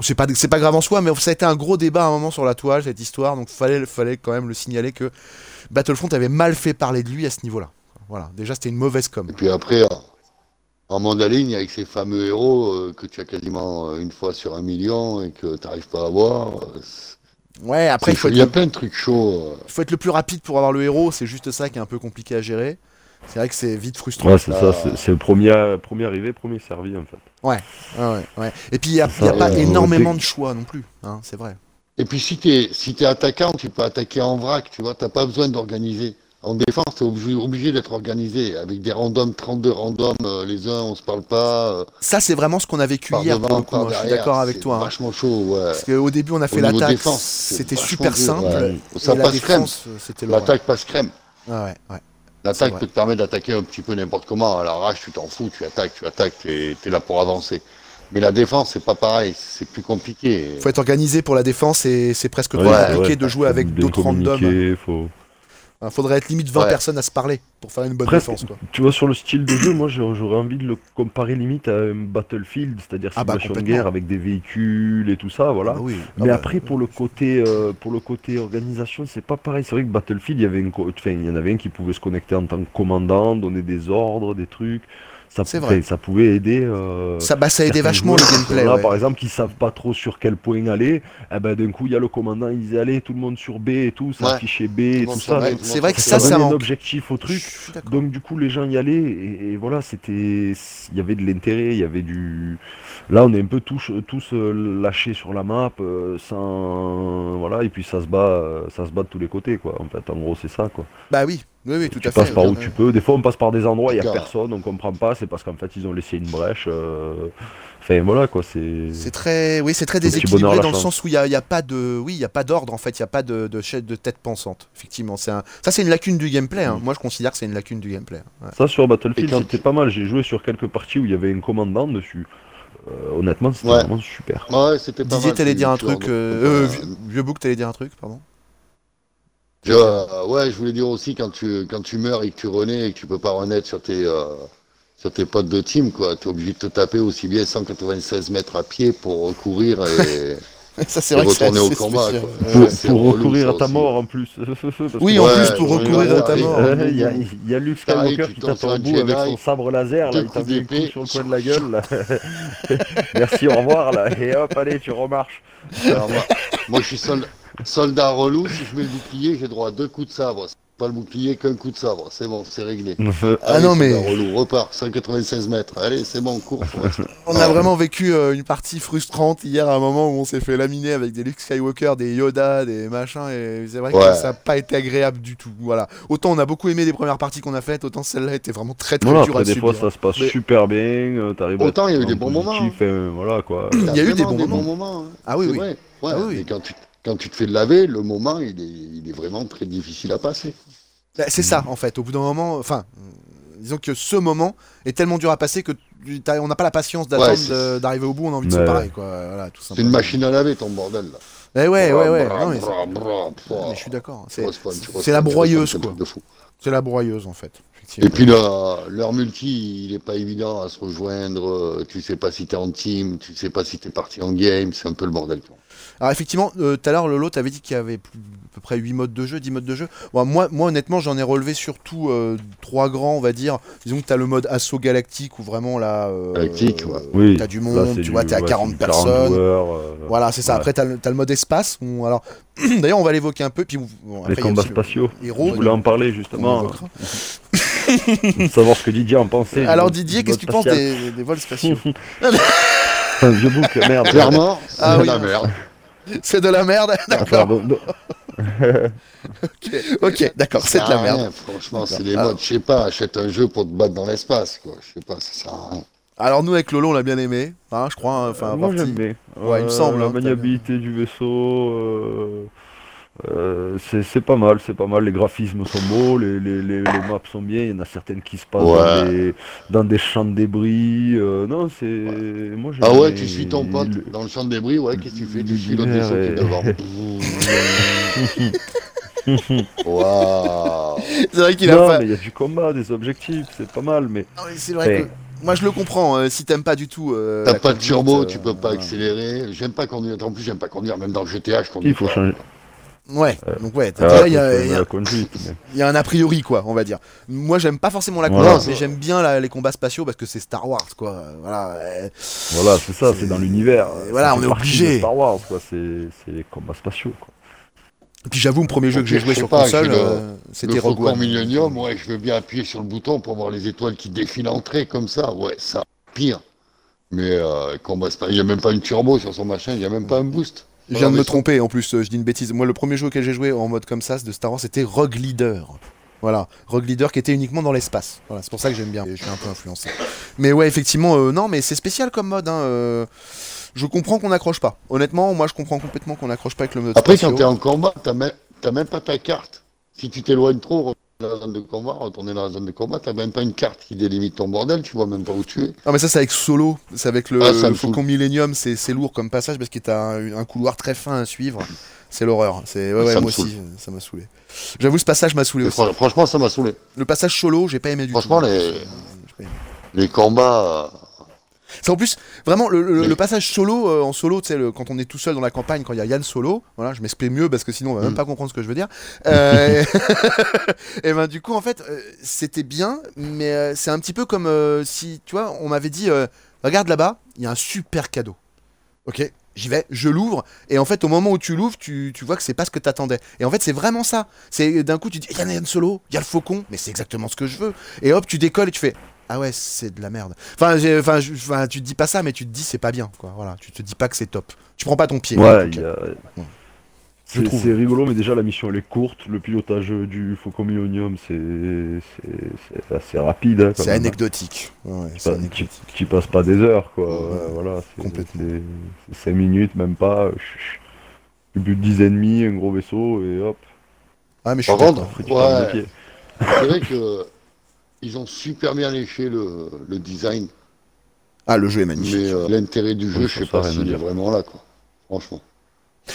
Speaker 1: C'est pas, c'est pas grave en soi, mais ça a été un gros débat à un moment sur la toile, cette histoire, donc fallait, fallait quand même le signaler que Battlefront avait mal fait parler de lui à ce niveau-là. Voilà, déjà c'était une mauvaise com.
Speaker 6: Et puis après, en- mandaline, avec ces fameux héros euh, que tu as quasiment euh, une fois sur un million et que tu n'arrives pas à avoir. euh,
Speaker 1: Ouais, après il faut,
Speaker 6: il y a plein de trucs chauds. euh.
Speaker 1: faut être le plus rapide pour avoir le héros, c'est juste ça qui est un peu compliqué à gérer. C'est vrai que c'est vite frustrant.
Speaker 7: Ouais, c'est ça, c'est- c'est le premier, premier arrivé, premier servi en fait.
Speaker 1: Ouais, ouais, ouais. Et puis il n'y a, y a
Speaker 7: ça,
Speaker 1: pas
Speaker 6: euh,
Speaker 1: énormément de choix non plus, hein, c'est vrai.
Speaker 6: Et puis si tu es, si t'es attaquant, tu peux attaquer en vrac, tu vois, tu pas besoin d'organiser. En défense, tu es obligé, obligé d'être organisé, avec des randoms, 32 randoms, euh, les uns on se parle pas, euh,
Speaker 1: Ça c'est vraiment ce qu'on a vécu hier pour le coup, hein, je suis d'accord avec toi. hein.
Speaker 6: vachement chaud, ouais.
Speaker 1: Parce qu'au début on a fait l'attaque, c'était super
Speaker 6: dur,
Speaker 1: simple.
Speaker 6: ouais. Ça
Speaker 1: la
Speaker 6: passe crème.
Speaker 1: défense, euh, c'était l'horreur.
Speaker 6: L'attaque passe crème.
Speaker 1: Ah ouais, ouais.
Speaker 6: L'attaque peut te permettre d'attaquer un petit peu n'importe comment. À l'arrache, tu t'en fous, tu attaques, tu attaques, tu es, là pour avancer. Mais la défense, c'est pas pareil, c'est plus compliqué.
Speaker 1: faut être organisé pour la défense et c'est presque
Speaker 7: Ouais,
Speaker 1: compliqué
Speaker 7: ouais,
Speaker 1: de jouer avec d'autres randoms.
Speaker 7: faut...
Speaker 1: Il faudrait être limite 20
Speaker 6: Ouais.
Speaker 1: personnes à se parler pour faire une bonne
Speaker 7: Presque.
Speaker 1: défense. Quoi.
Speaker 7: Tu vois, sur le style de jeu, moi j'aurais envie de le comparer limite à un Battlefield, c'est-à-dire
Speaker 1: Ah bah,
Speaker 7: simulation de guerre avec des véhicules et tout ça, voilà.
Speaker 1: Ah oui.
Speaker 7: Mais
Speaker 1: Ah bah,
Speaker 7: après, pour le côté, euh, pour le côté organisation, c'est pas pareil. C'est vrai que Battlefield, il y avait une, enfin, il y en avait un qui pouvait se connecter en tant que commandant, donner des ordres, des trucs. Ça,
Speaker 1: C'est
Speaker 7: pouvait-
Speaker 1: vrai.
Speaker 7: ça pouvait aider. euh,
Speaker 1: ça, bah, ça aidait vachement le
Speaker 7: joueurs qui
Speaker 1: gameplay.
Speaker 7: là,
Speaker 1: ouais.
Speaker 7: par exemple, qui savent pas trop sur quel point aller. Eh ben, d'un coup, il y a le commandant, il disait allez, tout le monde sur B et tout, ça
Speaker 6: Ouais.
Speaker 7: affichait B et
Speaker 6: le
Speaker 7: tout ça.
Speaker 6: le
Speaker 1: c'est vrai que ça,
Speaker 7: ça
Speaker 1: ça
Speaker 7: un objectif au truc. Donc du coup les gens y allaient et, et voilà c'était il y avait de l'intérêt il y avait du là on est un peu tous tous euh, lâchés sur la map euh, sans voilà et puis ça se bat euh, ça se bat de tous les côtés quoi en fait en gros c'est ça quoi
Speaker 1: Bah oui, oui, oui, tout
Speaker 7: tu
Speaker 1: à fait.
Speaker 7: passes par où tu peux des fois on passe par des endroits il y a personne on comprend pas c'est parce qu'en fait ils ont laissé une brèche euh, enfin voilà quoi c'est
Speaker 1: C'est très, oui, c'est très déséquilibré dans le sens où il y a, y a pas de, oui, il y a pas d'ordre en fait, il y a pas de, de, chaîne- de tête pensante. Effectivement, c'est un, ça c'est une lacune du gameplay.
Speaker 7: Mm.
Speaker 1: hein. Moi, je considère que c'est une lacune du gameplay. Ouais.
Speaker 7: ça sur Battlefield c'était pas mal j'ai joué sur quelques parties où il y avait un commandant dessus Euh, honnêtement c'était
Speaker 6: Ouais.
Speaker 7: vraiment super
Speaker 6: Ouais, c'était pas
Speaker 1: Didier,
Speaker 6: mal,
Speaker 1: t'allais dire un truc, euh, Vieux- Vieux Bouc, t'allais dire un truc, pardon.
Speaker 6: Je- euh, ouais, je voulais dire aussi quand tu quand tu meurs et que tu renais et que tu peux pas renaître sur tes euh, sur tes potes de team, quoi. Tu es obligé de te taper aussi bien 196 mètres à pied pour recourir et,
Speaker 1: ça c'est que
Speaker 6: retourner au combat. Quoi.
Speaker 1: Ouais,
Speaker 7: pour, pour
Speaker 6: relou,
Speaker 7: recourir à ta
Speaker 6: aussi.
Speaker 7: mort en plus
Speaker 1: Oui, en
Speaker 6: Ouais,
Speaker 1: plus pour recourir à ta mort.
Speaker 7: Euh, Il y, a, il y a Luke
Speaker 6: T'arrives,
Speaker 7: Skywalker
Speaker 6: tu
Speaker 7: qui tape
Speaker 6: sur
Speaker 7: un bout avec son sabre laser, là, il t'a
Speaker 6: coups
Speaker 7: mis un coup
Speaker 6: d'épée.
Speaker 7: sur le coin de la gueule. Là. Merci, au revoir, là. Et hop, allez, tu remarches.
Speaker 6: Moi, je suis soldat, soldat relou. Si je mets le bouclier, j'ai droit à deux coups de sabre. Pas le bouclier qu'un coup de sabre. C'est bon, c'est réglé.
Speaker 1: Ah
Speaker 6: Allez,
Speaker 1: non, mais-
Speaker 6: relou, repart, 196 mètres. Allez, c'est bon, cours.
Speaker 1: On a vraiment vécu euh, une partie frustrante hier à un moment où on s'est fait laminer avec des Luke Skywalker, des Yoda, des machins et c'est vrai que ça n'a pas été agréable du tout. Voilà. Autant on a beaucoup aimé les premières parties qu'on a faites, autant celle-là était vraiment très très
Speaker 7: Voilà,
Speaker 1: dure à
Speaker 7: après, des fois,
Speaker 1: subir.
Speaker 7: ça se passe
Speaker 6: Mais-
Speaker 7: super bien. euh, t'arrives
Speaker 6: Autant il y a eu des bons moments.
Speaker 7: euh, voilà, quoi.
Speaker 1: Il y a eu des bons moments.
Speaker 6: moments, hein.
Speaker 1: Ah oui, oui.
Speaker 6: vrai. Ouais,
Speaker 1: Ah oui.
Speaker 6: mais quand tu, quand tu te fais laver, le moment, il est, il est vraiment très difficile à passer.
Speaker 1: Bah, c'est ça en fait. Au bout d'un moment, enfin, euh, disons que ce moment est tellement dur à passer que on n'a pas la patience d'attendre
Speaker 6: Ouais,
Speaker 1: d'arriver au bout. On a envie de se
Speaker 7: Ouais.
Speaker 1: pareil quoi. Voilà,
Speaker 6: C'est une machine à laver, ton bordel, là.
Speaker 1: Eh ouais, ouais, ouais. Non, mais mais je suis d'accord. C'est la broyeuse quoi. C'est la broyeuse en fait.
Speaker 6: Et puis là, leur multi, il est pas évident à se rejoindre. Tu sais pas si t'es en team, tu sais pas si t'es parti en game, c'est un peu le bordel. quoi.
Speaker 1: Alors effectivement, euh, tout à l'heure Lolo t'avais dit qu'il y avait plus- à peu près 8 modes de jeu, 10 modes de jeu. Bon, moi, moi honnêtement j'en ai relevé surtout euh, trois grands on va dire. Disons que t'as le mode assaut galactique où vraiment là... euh,
Speaker 6: Galactique, ouais.
Speaker 7: Oui.
Speaker 1: T'as du monde, tu
Speaker 7: du-
Speaker 1: vois, t'es à
Speaker 7: ouais,
Speaker 1: 40
Speaker 7: c'est du
Speaker 1: personnes.
Speaker 7: joueurs, euh,
Speaker 1: Voilà, c'est ça.
Speaker 7: ouais.
Speaker 1: Après, t'as le, t'as le mode espace. où- alors, d'ailleurs, on va l'évoquer un peu. Puis, bon, après,
Speaker 7: Les combats spatiaux.
Speaker 1: Héros.
Speaker 7: Je voulais en parler justement, savoir ce que Didier en pensait.
Speaker 1: Alors,
Speaker 7: du-
Speaker 1: Didier, qu'est-ce que tu penses des, des vols spatiaux
Speaker 7: Un vieux bouc, merde.
Speaker 6: Clairement, c'est
Speaker 1: Ah oui.
Speaker 6: la merde.
Speaker 1: C'est de la merde D'accord. Ok, d'accord, c'est de la merde.
Speaker 6: rien, Franchement, c'est des
Speaker 1: Ah.
Speaker 6: modes. Je sais pas, achète un jeu pour te battre dans l'espace, quoi. Je sais pas, ça sert à rien.
Speaker 1: Alors nous avec Lolo on l'a bien aimé, hein, je crois. hein, Enfin,
Speaker 7: Moi
Speaker 1: partie-
Speaker 7: j'aime bien.
Speaker 1: Ouais, il me
Speaker 7: Euh,
Speaker 1: semble,
Speaker 7: La
Speaker 1: hein,
Speaker 7: maniabilité du vaisseau, euh, euh, c'est c'est pas mal, c'est pas mal. Les graphismes sont beaux, les, les, les, les maps sont bien. Il y en a certaines qui se passent dans, des, dans des champs de débris. euh, non, c'est. Moi
Speaker 6: Ah ouais, tu suis ton pote
Speaker 7: le-
Speaker 6: dans le champ de débris, ouais, qu'est-ce que tu fais? Tu suis l'autre est- devant. Waouh
Speaker 1: C'est vrai qu'il a
Speaker 7: Non,
Speaker 1: pas.
Speaker 7: mais il y a du combat, des objectifs, c'est pas mal, mais.
Speaker 1: Ah c'est vrai que moi je le comprends. euh, si t'aimes pas du tout. euh,
Speaker 6: T'as pas de turbo,
Speaker 1: euh,
Speaker 6: tu peux pas accélérer. J'aime pas conduire. En plus, j'aime pas conduire, même dans le GTA, je conduis
Speaker 7: Il faut
Speaker 6: pas.
Speaker 7: changer.
Speaker 1: Ouais. Donc ouais.
Speaker 7: Ah,
Speaker 1: déjà, il y, a- y y un a priori quoi, on va dire. Moi j'aime pas forcément la
Speaker 7: Voilà.
Speaker 1: conduite, mais j'aime bien la- les combats spatiaux parce que c'est Star Wars quoi. euh, Voilà. euh,
Speaker 7: Voilà, c'est ça, c'est dans l'univers.
Speaker 1: Voilà, on est obligé.
Speaker 7: Star Wars, quoi. C'est c'est les combats spatiaux, quoi.
Speaker 1: Et puis j'avoue, le premier jeu que j'ai joué sur
Speaker 6: pas,
Speaker 1: console, euh, c'était
Speaker 6: Le
Speaker 1: Rogue One.
Speaker 6: Millennium, ouais, je veux bien appuyer sur le bouton pour voir les étoiles qui défilent en trait comme ça. Ouais, ça, pire. Mais euh, combat spa- il n'y a même pas une turbo sur son machin, il n'y a même pas un boost.
Speaker 1: Je viens de me tromper en plus, euh, je dis une bêtise. Moi, le premier jeu auquel j'ai joué en mode comme ça de Star Wars, c'était Rogue Leader. Voilà, Rogue Leader qui était uniquement dans l'espace. Voilà, c'est pour ça que j'aime bien. Je suis un peu influencé. Mais ouais, effectivement, euh, non, mais c'est spécial comme mode. Hein, euh, Je comprends qu'on n'accroche pas. Honnêtement, moi, je comprends complètement qu'on n'accroche pas avec le mode
Speaker 6: Après,
Speaker 1: spatiaux.
Speaker 6: quand tu es en combat, même, t'as même pas ta carte. Si tu t'éloignes trop, dans la zone de combat, retourner dans la zone de combat, tu même pas une carte qui délimite ton bordel, tu vois même pas où tu es.
Speaker 1: Non mais ça c'est avec Solo, c'est avec le,
Speaker 6: Ah,
Speaker 1: le Faucon. Millennium, c'est lourd comme passage parce que t'as un, un couloir très fin à suivre. C'est l'horreur. C'est ouais, ouais, moi aussi, ça m'a saoulé. J'avoue ce passage m'a saoulé aussi.
Speaker 6: fran- franchement, ça m'a saoulé.
Speaker 1: Le passage solo, j'ai pas aimé du
Speaker 6: Franchement,
Speaker 1: tout.
Speaker 6: les-
Speaker 1: pas aimé.
Speaker 6: Les combats.
Speaker 1: C'est en plus vraiment le, le-
Speaker 6: Mais-
Speaker 1: le passage solo euh, en solo, tu sais, quand on est tout seul dans la campagne, quand il y a Yann solo, voilà, je m'explique mieux parce que sinon on va même
Speaker 6: Mm.
Speaker 1: pas comprendre ce que je veux dire. Euh, et ben du coup en fait euh, c'était bien, mais c'est un petit peu comme si tu vois, on m'avait dit regarde là-bas, il y a un super cadeau. Ok, j'y vais, je l'ouvre, et en fait, au moment où tu l'ouvres, tu, tu vois que c'est pas ce que t'attendais. Et en fait, c'est vraiment ça. C'est d'un coup, tu dis, il y a Yann Solo, il y a le faucon, mais c'est exactement ce que je veux. Et hop, tu décolles et tu fais, ah ouais, c'est de la merde. Enfin, enfin, enfin, tu te dis pas ça, mais tu te dis, c'est pas bien, quoi. Voilà, tu te dis pas que c'est top. Tu prends pas ton pied.
Speaker 7: Ouais, a-
Speaker 1: Je
Speaker 7: c'est
Speaker 1: trouve.
Speaker 7: c'est rigolo, mais déjà la mission elle est courte. Le pilotage du Faucon Millennium, c'est assez rapide. hein,
Speaker 1: C'est anecdotique. Ouais,
Speaker 7: tu passes pas des heures, quoi.
Speaker 1: Ouais,
Speaker 7: Ouais, voilà, c'est
Speaker 1: complètement.
Speaker 7: 5 minutes, même pas. Du but de 10 ennemis, un gros vaisseau, et hop,
Speaker 1: Ah, mais je
Speaker 6: Par
Speaker 1: suis
Speaker 6: contre,
Speaker 7: le pied.
Speaker 6: C'est vrai que ils ont super bien léché le, le design,
Speaker 1: Ah, le jeu est magnifique.
Speaker 6: mais euh, l'intérêt du jeu,
Speaker 7: Oui,
Speaker 6: je sais pas s'il est
Speaker 7: dire.
Speaker 6: vraiment là, quoi. Franchement.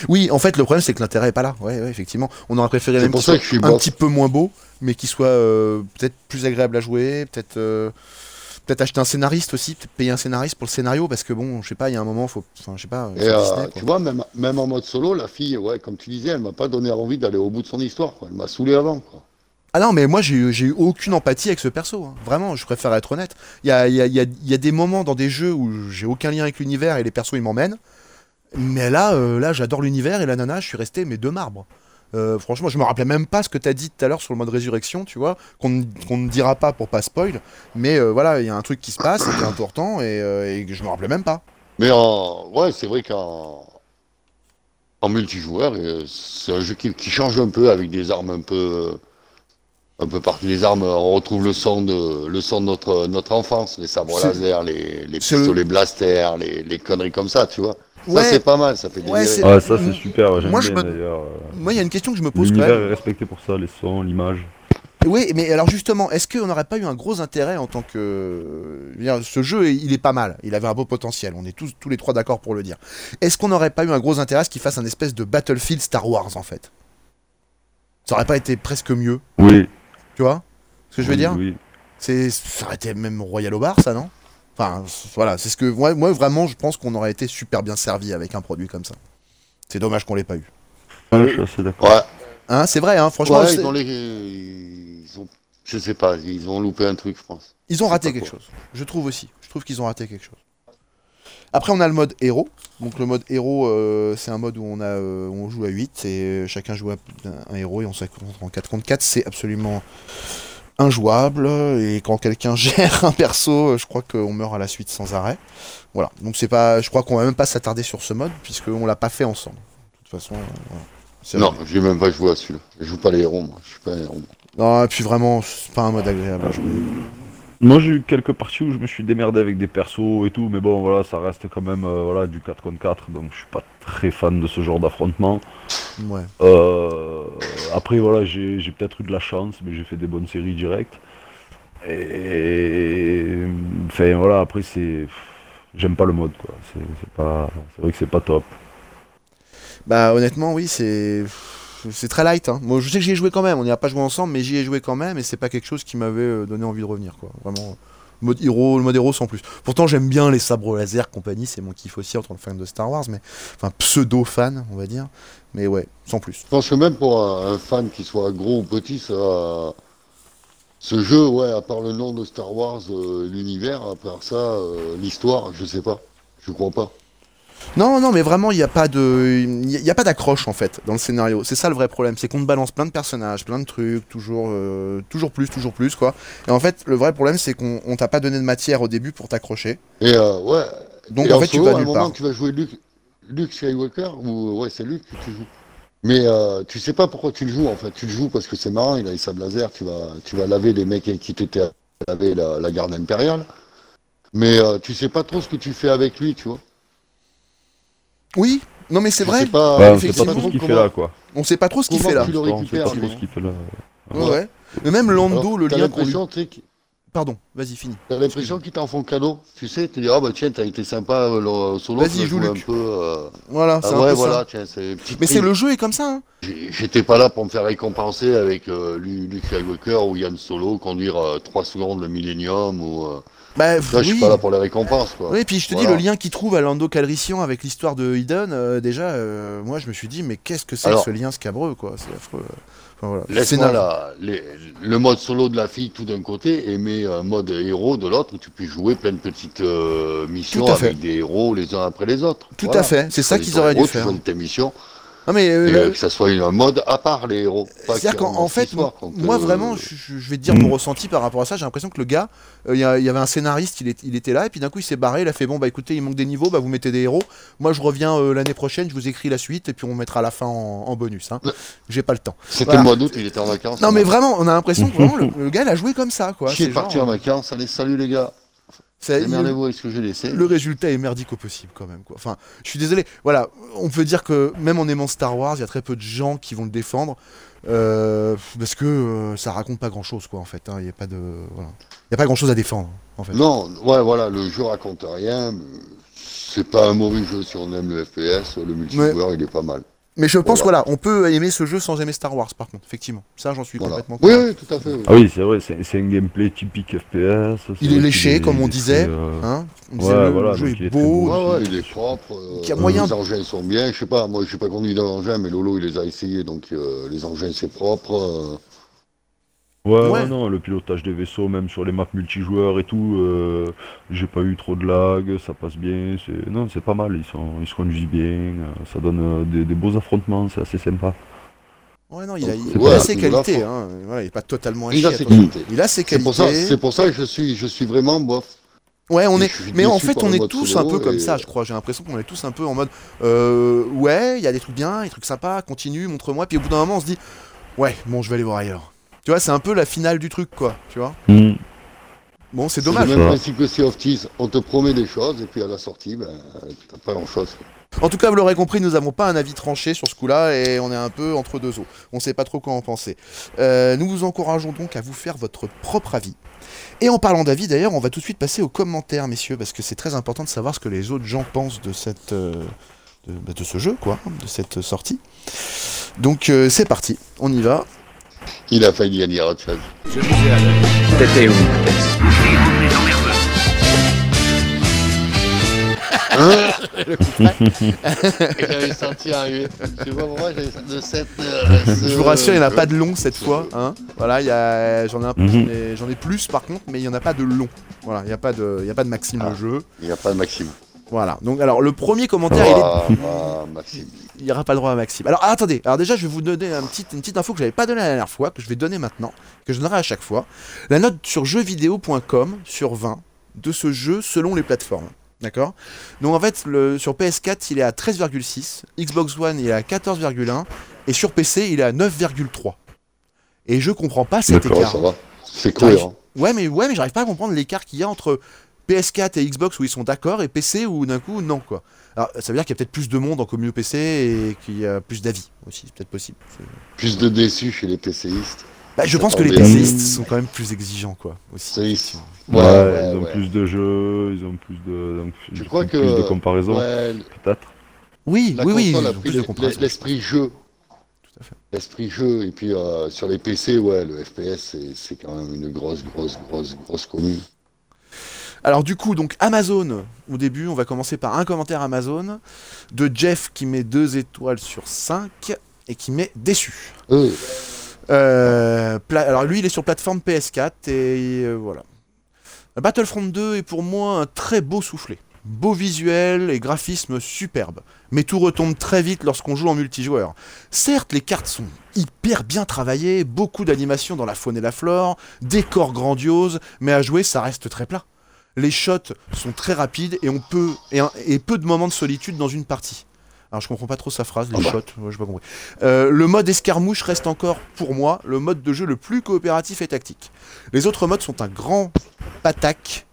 Speaker 1: Oui, en fait, le problème, c'est que l'intérêt est pas là. Ouais, ouais, effectivement. On aurait préféré même
Speaker 6: pour
Speaker 1: qu'il
Speaker 6: ça
Speaker 1: soit
Speaker 6: que je suis
Speaker 1: un
Speaker 6: bof.
Speaker 1: petit peu moins beau, mais qu'il soit euh, peut-être plus agréable à jouer, peut-être euh, peut-être acheter un scénariste aussi, peut-être payer un scénariste pour le scénario, parce que bon, je sais pas, il y a un moment, faut, enfin, je sais pas.
Speaker 6: Et euh,
Speaker 1: Disney,
Speaker 6: tu vois, même, même en mode solo, la fille, ouais, comme tu disais, elle m'a pas donné envie d'aller au bout de son histoire, quoi. Elle m'a saoulé avant, quoi.
Speaker 1: Ah non, mais moi, j'ai eu, aucune empathie avec ce perso. hein. Vraiment, je préfère être honnête. Il y a, des moments dans des jeux où j'ai aucun lien avec l'univers et les persos, ils m'emmènent. Mais là, euh, là, j'adore l'univers et la nana, je suis resté mais de marbre. Euh, franchement, je me rappelais même pas ce que t'as dit tout à l'heure sur le mode résurrection, tu vois, qu'on ne- dira pas pour pas spoil. Mais euh, voilà, il y a un truc qui se passe, qui est important et, et je me rappelais même pas.
Speaker 6: Mais en, ouais, c'est vrai qu'en en multijoueur, c'est un jeu qui change un peu avec des armes un peu, un peu partout. Les armes, on retrouve le son de, le son de notre, notre enfance, les sabres laser, les, les pistolets blaster, les, les conneries comme ça, tu vois.
Speaker 1: Ouais.
Speaker 6: Ça, c'est pas mal, ça fait
Speaker 1: Ouais,
Speaker 7: Ouais, ça c'est super, j'aime
Speaker 1: Moi, je
Speaker 7: bien
Speaker 1: me-
Speaker 7: d'ailleurs. euh,
Speaker 1: Moi, il y a une question que je me pose quand
Speaker 7: L'univers
Speaker 1: même.
Speaker 7: est respecté pour ça, les sons, l'image.
Speaker 1: Oui, mais alors justement, est-ce qu'on n'aurait pas eu un gros intérêt en tant que... Ce jeu, il est pas mal, il avait un beau potentiel, on est tous, tous les trois d'accord pour le dire. Est-ce qu'on n'aurait pas eu un gros intérêt à ce qu'il fasse un espèce de Battlefield Star Wars, en fait? Ça aurait pas été presque mieux,
Speaker 7: Oui.
Speaker 1: Tu vois Ce que je veux
Speaker 7: oui,
Speaker 1: dire
Speaker 7: Oui.
Speaker 1: C'est, Ça aurait été même Royal au bar, ça, non? Enfin, voilà, c'est ce que... Moi, moi, vraiment, je pense qu'on aurait été super bien servi avec un produit comme ça. C'est dommage qu'on l'ait pas eu.
Speaker 7: Ouais, je suis assez d'accord.
Speaker 6: Ouais,
Speaker 1: Hein, c'est vrai, hein, franchement,
Speaker 6: ouais, ils ont les, ils ont, je sais pas, ils ont loupé un truc, je pense.
Speaker 1: Ils ont raté quelque
Speaker 6: quoi.
Speaker 1: chose. Je trouve aussi. Je trouve qu'ils ont raté quelque chose. Après, on a le mode héros. Donc, le mode héros, euh, c'est un mode où on, a, euh, on joue à 8 et euh, chacun joue à un, un héros et on s'affronte en 4 contre 4. C'est absolument injouable. Et quand quelqu'un gère un perso, je crois qu'on meurt à la suite sans arrêt. Voilà. Donc, c'est pas, je crois qu'on va même pas s'attarder sur ce mode puisqu'on l'a pas fait ensemble. De toute façon, voilà.
Speaker 6: Non, j'ai même pas joué à celui-là. Je joue pas les héros, moi. Je suis pas un héros.
Speaker 1: Non, et puis vraiment, c'est pas un mode agréable à jouer.
Speaker 7: Moi j'ai eu quelques parties où je me suis démerdé avec des persos et tout, mais bon voilà, ça reste quand même euh, voilà, du 4 contre 4, donc je suis pas très fan de ce genre d'affrontement.
Speaker 1: Ouais.
Speaker 7: Euh, après voilà, j'ai peut-être eu de la chance, mais j'ai fait des bonnes séries directes. Et enfin voilà, après c'est. J'aime pas le mode quoi. C'est pas. C'est vrai que c'est pas top.
Speaker 1: Bah honnêtement oui c'est c'est très light. Hein. Moi je sais que j'y ai joué quand même. On n'y a pas joué ensemble mais j'y ai joué quand même et c'est pas quelque chose qui m'avait euh, donné envie de revenir quoi. Vraiment. Le mode héros, le mode héros sans plus. Pourtant j'aime bien les sabres laser compagnie, c'est mon kiff aussi en tant que fan de Star Wars, mais enfin pseudo fan on va dire. Mais ouais, sans plus.
Speaker 6: Je pense que même pour un, fan qui soit gros ou petit, ça Ce jeu, ouais, à part le nom de Star Wars, euh, l'univers, à part ça, euh, l'histoire, je sais pas. Je crois pas.
Speaker 1: Non, non, mais vraiment, il n'y a pas de, il y a pas d'accroche en fait dans le scénario. C'est ça le vrai problème, c'est qu'on te balance plein de personnages, plein de trucs, toujours, euh, toujours plus, toujours plus, quoi. Et en fait, le vrai problème, c'est qu'on on t'a pas donné de matière au début pour t'accrocher.
Speaker 6: Et euh, ouais.
Speaker 1: Donc
Speaker 6: Et
Speaker 1: en fait, tu vas
Speaker 6: à un
Speaker 1: nulle
Speaker 6: moment,
Speaker 1: part.
Speaker 6: tu vas jouer Luke, Luke Skywalker, ou ouais, c'est Luke que tu joues. Mais euh, tu sais pas pourquoi tu le joues en fait. Tu le joues parce que c'est marrant, il a les sables laser, tu vas, tu vas laver les mecs qui t'étaient laver la, la garde impériale. Mais euh, tu sais pas trop ce que tu fais avec lui, tu vois.
Speaker 1: Oui, non, mais c'est vrai.
Speaker 6: pas,
Speaker 7: Ouais, on sait pas
Speaker 1: effectivement,
Speaker 7: trop ce qu'il fait là quoi.
Speaker 1: On sait pas trop ce qu'il fait là.
Speaker 6: tu le
Speaker 7: On sait pas trop ce qu'il fait là.
Speaker 1: Ouais. ouais. Mais même Lando,
Speaker 6: Alors,
Speaker 1: le lien qu'on lui.
Speaker 6: l'impression, tu sais, qu'il-
Speaker 1: Pardon, vas-y, fini.
Speaker 6: T'as l'impression qu'ils t'en font cadeau. Tu sais, tu dis, ah bah tiens, t'as été sympa euh, le solo,
Speaker 1: Vas-y, joue,
Speaker 6: un peu. euh,
Speaker 1: Voilà, c'est
Speaker 6: Ah
Speaker 1: un
Speaker 6: ouais,
Speaker 1: peu
Speaker 6: voilà,
Speaker 1: ça.
Speaker 6: tiens,
Speaker 1: Mais c'est le jeu est comme ça. Hein.
Speaker 6: J'étais pas là pour me faire récompenser avec euh, Lu- Luke Skywalker ou Yann Solo, conduire 3 secondes le Millennium ou. Euh,
Speaker 1: Bah,
Speaker 6: Là, je suis
Speaker 1: oui.
Speaker 6: pas là pour les récompenses, quoi.
Speaker 1: Oui, puis je te
Speaker 6: Voilà.
Speaker 1: dis, le lien qu'il trouve à Lando Calrissian avec l'histoire de Eden, euh, déjà, euh, moi je me suis dit, mais qu'est-ce que c'est ce lien scabreux, quoi C'est affreux. Enfin, voilà.
Speaker 6: Laisse-moi la- le mode solo de la fille tout d'un côté et mets un mode héros de l'autre où tu peux jouer plein de petites euh, missions avec des héros les uns après les autres.
Speaker 1: Tout à fait, c'est ça
Speaker 6: Tu
Speaker 1: qu'ils auraient dû
Speaker 6: héros, tu
Speaker 1: faire.
Speaker 6: choisis tes missions
Speaker 1: Non, mais euh,
Speaker 6: et euh, que ça soit un mode à part les héros.
Speaker 1: C'est-à-dire qu'en fait, moi
Speaker 6: euh,
Speaker 1: vraiment, je, vais te dire mon ressenti par rapport à ça. J'ai l'impression que le gars, euh, il y, avait un scénariste, il, est- il était là, et puis d'un coup il s'est barré, il a fait bon bah écoutez, il manque des niveaux, bah vous mettez des héros. Moi je reviens euh, l'année prochaine, je vous écris la suite, et puis on mettra la fin en, en bonus. Hein. J'ai pas le temps.
Speaker 6: C'était
Speaker 1: Voilà.
Speaker 6: le mois d'août, il était en vacances.
Speaker 1: Non mais vraiment, on a l'impression que vraiment, le, le gars il a joué comme ça quoi.
Speaker 6: Qui est parti
Speaker 1: genre,
Speaker 6: en vacances Allez, salut les gars.
Speaker 1: C'est- il-
Speaker 6: Démerdez-vous avec ce que j'ai laissé.
Speaker 1: le résultat est merdique au possible quand même quoi. Enfin, je suis désolé. Voilà, on peut dire que même en aimant Star Wars, il y a très peu de gens qui vont le défendre euh, parce que euh, ça raconte pas grand chose quoi en fait. hein. Il y a pas de voilà, il y a pas grand chose à défendre en fait.
Speaker 6: Non, ouais, voilà, le jeu raconte rien. C'est pas un mauvais jeu si on aime le FPS. Le multijoueur, il est pas mal.
Speaker 1: Mais je pense
Speaker 6: Voilà.
Speaker 1: voilà, on peut aimer ce jeu sans aimer Star Wars par contre, effectivement. Ça j'en suis
Speaker 6: Voilà.
Speaker 1: complètement
Speaker 6: Oui,
Speaker 1: convaincu.
Speaker 6: oui, tout à fait. oui.
Speaker 7: Ah oui, c'est vrai, c'est c'est un gameplay typique FPS.
Speaker 1: Il est léché, comme on
Speaker 7: il
Speaker 1: disait,
Speaker 7: euh,
Speaker 1: Hein on
Speaker 7: Ouais,
Speaker 1: disait le
Speaker 7: voilà,
Speaker 1: jeu
Speaker 7: il
Speaker 1: est beau.
Speaker 7: beau.
Speaker 6: Ouais, ouais, il est propre. euh,
Speaker 1: qu'il y a moyen
Speaker 6: Les
Speaker 1: de-
Speaker 6: engins sont bien. Je sais pas, moi, je pas conduit d'engin, mais Lolo, il les a essayés, donc euh, les engins, c'est propre.
Speaker 7: Ouais,
Speaker 1: Ouais.
Speaker 7: non, le pilotage des vaisseaux, même sur les maps multijoueurs et tout, euh, j'ai pas eu trop de lag, ça passe bien, c'est non, c'est pas mal, ils sont, ils se conduisent bien, euh, ça donne euh, des, des beaux affrontements, c'est assez sympa.
Speaker 1: Ouais non, il a,
Speaker 6: Donc,
Speaker 1: il
Speaker 6: ouais,
Speaker 1: a ses qualités. Hein. Voilà, il est pas totalement
Speaker 6: Il a ses qualités.
Speaker 1: Il a ses
Speaker 6: C'est pour ça,
Speaker 1: qualités.
Speaker 6: c'est pour ça que je suis, je suis vraiment bof.
Speaker 1: Ouais, on est. Mais en fait, on est tous un peu comme
Speaker 6: et-
Speaker 1: ça, je crois. J'ai l'impression qu'on est tous un peu en mode. Euh, ouais, il y a des trucs bien, des trucs sympas, continue, montre-moi. Puis au bout d'un moment, on se dit, ouais, bon, je vais aller voir ailleurs. Tu vois, c'est un peu la finale du truc, quoi. Tu vois. Bon, c'est
Speaker 6: C'est
Speaker 1: dommage.
Speaker 6: le même principe que Sea of Thieves. On te promet des choses, et puis à la sortie, ben, t'as pas grand chose.
Speaker 1: En tout cas, vous l'aurez compris, nous n'avons pas un avis tranché sur ce coup-là et on est un peu entre deux eaux. On sait pas trop quoi en penser. Euh, nous vous encourageons donc à vous faire votre propre avis. Et en parlant d'avis, d'ailleurs, on va tout de suite passer aux commentaires, messieurs, parce que c'est très important de savoir ce que les autres gens pensent de cette, euh, de, bah, de ce jeu, quoi, de cette sortie. Donc euh, c'est parti, on y va.
Speaker 6: Il a failli gagner à autre chose.
Speaker 2: T'étais où
Speaker 6: J'avais senti arriver. Je sais pas pourquoi, j'avais de cette. euh,
Speaker 1: Je vous rassure, il n'y en a pas de long cette fois. Hein. Voilà, il y a- j'en ai, un peu-
Speaker 7: Mhm.
Speaker 1: j'en ai- j'en ai plus par contre, mais il n'y en a pas de long. Voilà, il n'y a, pas de- il y a pas de Maxime
Speaker 6: Ah.
Speaker 1: le jeu.
Speaker 6: Il n'y a pas de Maxime.
Speaker 1: Voilà, donc alors le premier commentaire, il est
Speaker 6: Ah, ah, Maxime.
Speaker 1: il n'y aura pas le droit à Maxime. Alors ah, attendez, alors déjà je vais vous donner un petit, une petite info que j'avais pas donnée la dernière fois, que je vais donner maintenant, que je donnerai à chaque fois. La note sur jeuxvideo.com sur 20 de ce jeu selon les plateformes. D'accord? Donc en fait, le, sur PS4, il est à 13,6, Xbox One, il est à 14,1, et sur PC, il est à 9,3. Et je comprends pas cet écart.
Speaker 6: C'est cohérent.
Speaker 1: Ouais, mais ouais, mais j'arrive pas à comprendre l'écart qu'il y a entre PS4 et Xbox où ils sont d'accord et PC où d'un coup non quoi. Alors ça veut dire qu'il y a peut-être plus de monde en commun PC et qu'il y a plus d'avis aussi, c'est peut-être possible.
Speaker 6: Plus de déçus chez les PCistes.
Speaker 1: Bah, je pense que les. PCistes sont quand même plus exigeants quoi. Aussi.
Speaker 6: PCistes.
Speaker 7: Ouais,
Speaker 6: Ouais, ouais,
Speaker 7: ils ont plus de jeux, ils ont plus de, donc,
Speaker 6: Je
Speaker 7: du
Speaker 6: crois
Speaker 7: coup,
Speaker 6: que
Speaker 7: plus de comparaison,
Speaker 6: ouais,
Speaker 7: peut-être.
Speaker 1: Oui,
Speaker 6: la
Speaker 1: oui, oui, ils
Speaker 6: a
Speaker 1: ont plus de
Speaker 6: l'esprit jeu.
Speaker 1: Tout à fait.
Speaker 6: L'esprit jeu et puis euh, sur les PC, ouais, le FPS c'est- c'est quand même une grosse, grosse, grosse, grosse commune.
Speaker 1: Alors du coup, donc Amazon, au début, on va commencer par un commentaire Amazon de Jeff qui met 2 étoiles sur 5 et qui met déçu.
Speaker 6: Euh,
Speaker 1: Euh, alors lui, il est sur plateforme PS4 et euh, voilà. Battlefront 2 est pour moi un très beau soufflet. Beau visuel et graphisme superbe. Mais tout retombe très vite lorsqu'on joue en multijoueur. Certes, les cartes sont hyper bien travaillées, beaucoup d'animations dans la faune et la flore, décors grandioses, mais à jouer, ça reste très plat. Les shots sont très rapides et on peut et, un- et peu de moments de solitude dans une partie. Alors je comprends pas trop sa phrase, les
Speaker 6: Ah bah.
Speaker 1: shots, ouais, j'ai pas compris. Euh, le mode escarmouche reste encore, pour moi, le mode de jeu le plus coopératif et tactique. Les autres modes sont un grand patac.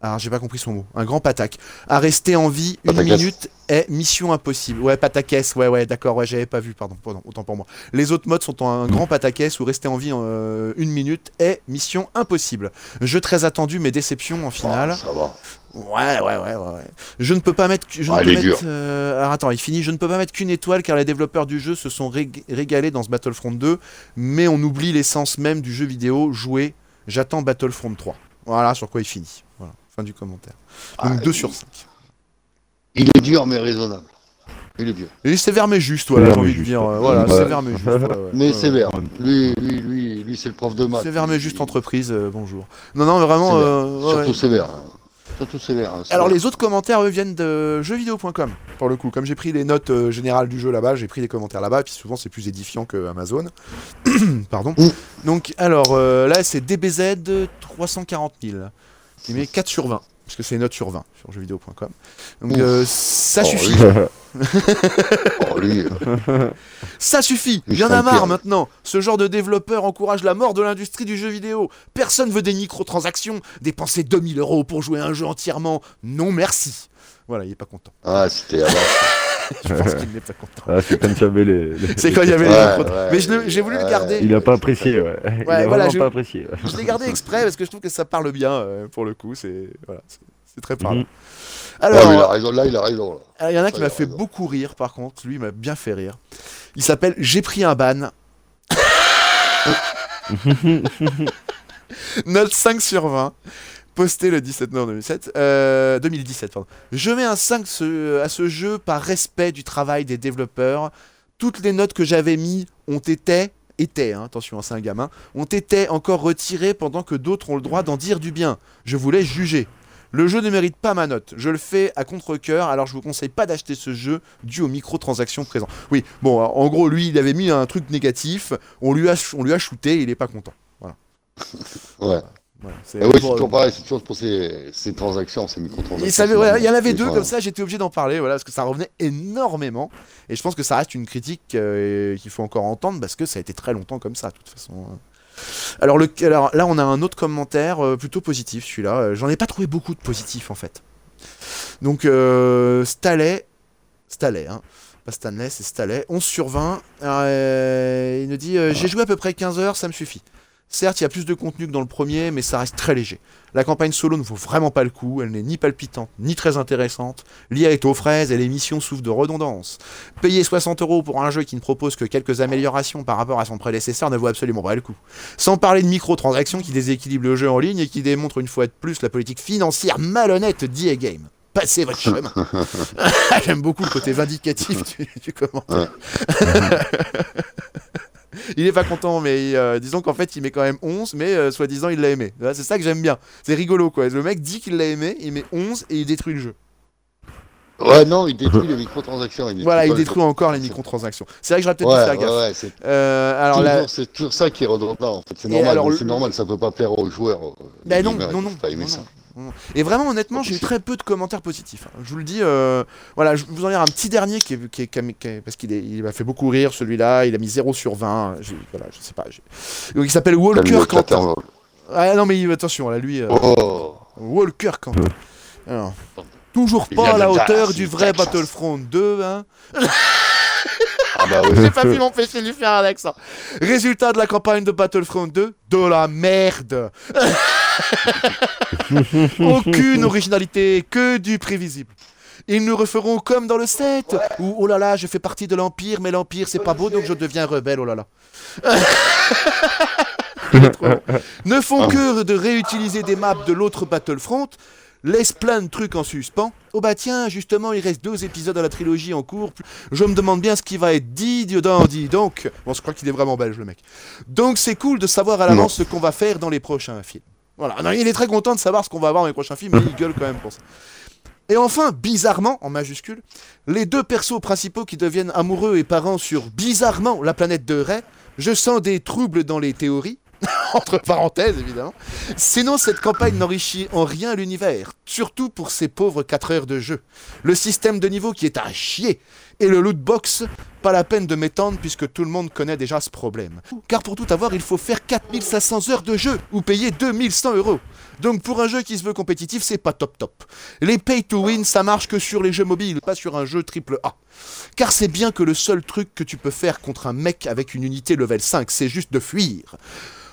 Speaker 1: Alors j'ai pas compris son mot. Un grand patac. À rester en vie une minute est mission impossible. Ouais, pataquès, ouais, ouais, d'accord, ouais, j'avais pas vu, pardon, pardon, autant pour moi. Les autres modes sont un grand pataquès où rester en vie euh, une minute est mission impossible. Jeu très attendu, mais déception en finale.
Speaker 6: ah, ça va.
Speaker 1: Ouais, ouais, ouais, ouais. ouais. Je ne peux pas mettre. Je ne
Speaker 6: Ah,
Speaker 1: peux mettre euh, alors attends, il finit. Je ne peux pas mettre qu'une étoile car les développeurs du jeu se sont rég- régalés dans ce Battlefront 2, mais on oublie l'essence même du jeu vidéo. Jouer. J'attends Battlefront 3. Voilà sur quoi il finit. Fin du commentaire. Donc
Speaker 6: Ah,
Speaker 1: 2
Speaker 6: il-
Speaker 1: sur 5.
Speaker 6: Il est dur mais raisonnable. Il est dur.
Speaker 1: Et sévère mais juste, voilà, j'ai envie de dire. euh, voilà,
Speaker 6: Ouais.
Speaker 1: sévère mais juste. ouais, ouais.
Speaker 6: Mais sévère. Lui, lui, lui, lui c'est le prof de maths.
Speaker 1: Sévère mais
Speaker 6: Il-
Speaker 1: juste entreprise, euh, bonjour. Non, non, vraiment.
Speaker 6: Sévère.
Speaker 1: euh, ouais,
Speaker 6: Surtout sévère. hein. Surtout sévère. hein,
Speaker 1: Alors les autres commentaires eux viennent de jeuxvideo.com pour le coup. Comme j'ai pris les notes euh, générales du jeu là-bas, j'ai pris les commentaires là-bas, puis souvent c'est plus édifiant que Amazon. Pardon. Donc alors euh, là c'est DBZ 340 000. Il met 4 sur 20 parce que c'est une note sur 20 sur jeuxvideo.com. Donc euh, ça
Speaker 6: Oh,
Speaker 1: suffit.
Speaker 6: lui. Oh,
Speaker 1: Ça suffit. Il y en a marre maintenant. Ce genre de développeur encourage la mort de l'industrie du jeu vidéo. Personne veut des microtransactions. Dépenser 2000 euros pour jouer à un jeu entièrement. Non merci. Voilà, il est pas content.
Speaker 6: Ah, c'était.
Speaker 1: Je pense qu'il n'est pas content.
Speaker 7: Ah, c'est quand il y avait les. les-
Speaker 1: C'est quand il y avait
Speaker 6: Ouais,
Speaker 1: les
Speaker 6: ouais,
Speaker 1: Mais je j'ai voulu le garder.
Speaker 7: Il a pas apprécié, ouais. il
Speaker 1: voilà,
Speaker 7: vraiment
Speaker 1: je-
Speaker 7: pas apprécié. ouais.
Speaker 1: Je l'ai gardé exprès parce que je trouve que ça parle bien euh, pour le coup. C'est voilà, très parlant.
Speaker 7: Mhm.
Speaker 6: Ah, mais il a
Speaker 1: Alors,
Speaker 6: raison, là, il a raison. là.
Speaker 1: alors, il y en a qui m'a fait
Speaker 6: raison.
Speaker 1: beaucoup rire par contre. Lui, il m'a bien fait rire. Il s'appelle J'ai pris un ban. Note 5 sur 20. Posté le 17 novembre 2007, euh, 2017. Pardon. Je mets un 5 ce- à ce jeu par respect du travail des développeurs. Toutes les notes que j'avais mis ont été, étaient, hein, attention, hein, c'est un gamin, ont été encore retirées pendant que d'autres ont le droit d'en dire du bien. Je voulais juger. Le jeu ne mérite pas ma note. Je le fais à contre-coeur, alors je vous conseille pas d'acheter ce jeu dû aux microtransactions présentes. Oui, bon, en gros, lui, il avait mis un truc négatif, on lui a, on lui a shooté, il est pas content. Voilà.
Speaker 6: Ouais.
Speaker 1: Voilà, c'est
Speaker 6: oui,
Speaker 1: pour-
Speaker 6: toujours pareil, c'est toujours pour ces, ces transactions, ces microtransactions.
Speaker 1: il, y en avait deux comme ça, j'étais obligé d'en parler, voilà, parce que ça revenait énormément. Et je pense que ça reste une critique euh, qu'il faut encore entendre, parce que ça a été très longtemps comme ça, de toute façon. Alors, le, alors là, on a un autre commentaire euh, plutôt positif, celui-là. Euh, J'en ai pas trouvé beaucoup de positifs, en fait. Donc, euh, Staley, Staley, hein. Pas Stanley, c'est Staley. 11 sur 20. Euh, il nous dit euh, J'ai joué à peu près 15 heures, ça me suffit. Certes, il y a plus de contenu que dans le premier, mais ça reste très léger. La campagne solo ne vaut vraiment pas le coup, elle n'est ni palpitante, ni très intéressante. L'IA est aux fraises et les missions souffrent de redondance. Payer 60 euros pour un jeu qui ne propose que quelques améliorations par rapport à son prédécesseur ne vaut absolument pas le coup. Sans parler de microtransactions qui déséquilibrent le jeu en ligne et qui démontrent une fois de plus la politique financière malhonnête d'EA Game. Passez votre chemin. J'aime beaucoup le côté vindicatif du, du commentaire. il est pas content, mais euh, disons qu'en fait il met quand même 11, mais euh, soi-disant il l'a aimé. C'est ça que j'aime bien. C'est rigolo quoi. Le mec dit qu'il l'a aimé, il met 11 et il détruit le jeu.
Speaker 6: Ouais, non, il détruit les microtransactions. Il
Speaker 1: Voilà, il détruit encore les microtransactions. C'est vrai que j'aurais peut-être
Speaker 6: Ouais,
Speaker 1: dû faire
Speaker 6: ouais,
Speaker 1: gaffe.
Speaker 6: ouais, c'est
Speaker 1: Euh, alors
Speaker 6: toujours,
Speaker 1: là,
Speaker 6: c'est toujours ça qui est redondant. En fait, c'est normal.
Speaker 1: alors, le-
Speaker 6: C'est normal, ça peut pas plaire aux joueurs. les
Speaker 1: non, non, non, non, non. Et vraiment, honnêtement, j'ai eu très peu de commentaires positifs. hein. Je vous le dis, euh, voilà, je vais vous en dire un petit dernier qui est, qui est- qui est- qui est- parce qu'il m'a fait beaucoup rire celui-là. Il a mis 0 sur 20. j'ai- Voilà, je sais pas. Donc il s'appelle Walker Quentin. Ah non mais attention, là lui, euh,
Speaker 6: Oh
Speaker 1: Walker même. Alors, toujours pas à la hauteur
Speaker 6: Dallas,
Speaker 1: du vrai. Battlefront 2, hein.
Speaker 6: Ah bah oui.
Speaker 1: J'ai pas pu m'empêcher de lui faire un accent. Résultat de la campagne de Battlefront 2, de la merde. Aucune originalité, que du prévisible. Ils nous referont comme dans le 7, où oh là là, je fais partie de l'Empire, mais l'Empire c'est pas beau donc je deviens rebelle, oh là là. Ne font que de réutiliser des maps de l'autre Battlefront, laissent plein de trucs en suspens. Oh bah tiens, justement, il reste deux épisodes à la trilogie en cours. Je me demande bien ce qui va être dit, dedans, dit. Donc, bon, je crois qu'il est vraiment belge, le mec. Donc, c'est cool de savoir à l'avance ce qu'on va faire dans les prochains films. Voilà. Non, il est très content de savoir ce qu'on va avoir dans les prochains films, mais il gueule quand même pour ça. Et enfin, bizarrement, en majuscule, les deux persos principaux qui deviennent amoureux et parents sur bizarrement la planète de Ray, je sens des troubles dans les théories. Entre parenthèses, évidemment. Sinon, cette campagne n'enrichit en rien l'univers, surtout pour ces pauvres 4 heures de jeu. Le système de niveau qui est à chier, et le loot box, pas la peine de m'étendre puisque tout le monde connaît déjà ce problème. Car pour tout avoir, il faut faire 4500 heures de jeu, ou payer 2100 euros. Donc pour un jeu qui se veut compétitif, c'est pas top top. Les pay to win, ça marche que sur les jeux mobiles, pas sur un jeu triple A. Car c'est bien que le seul truc que tu peux faire contre un mec avec une unité level 5, c'est juste de fuir.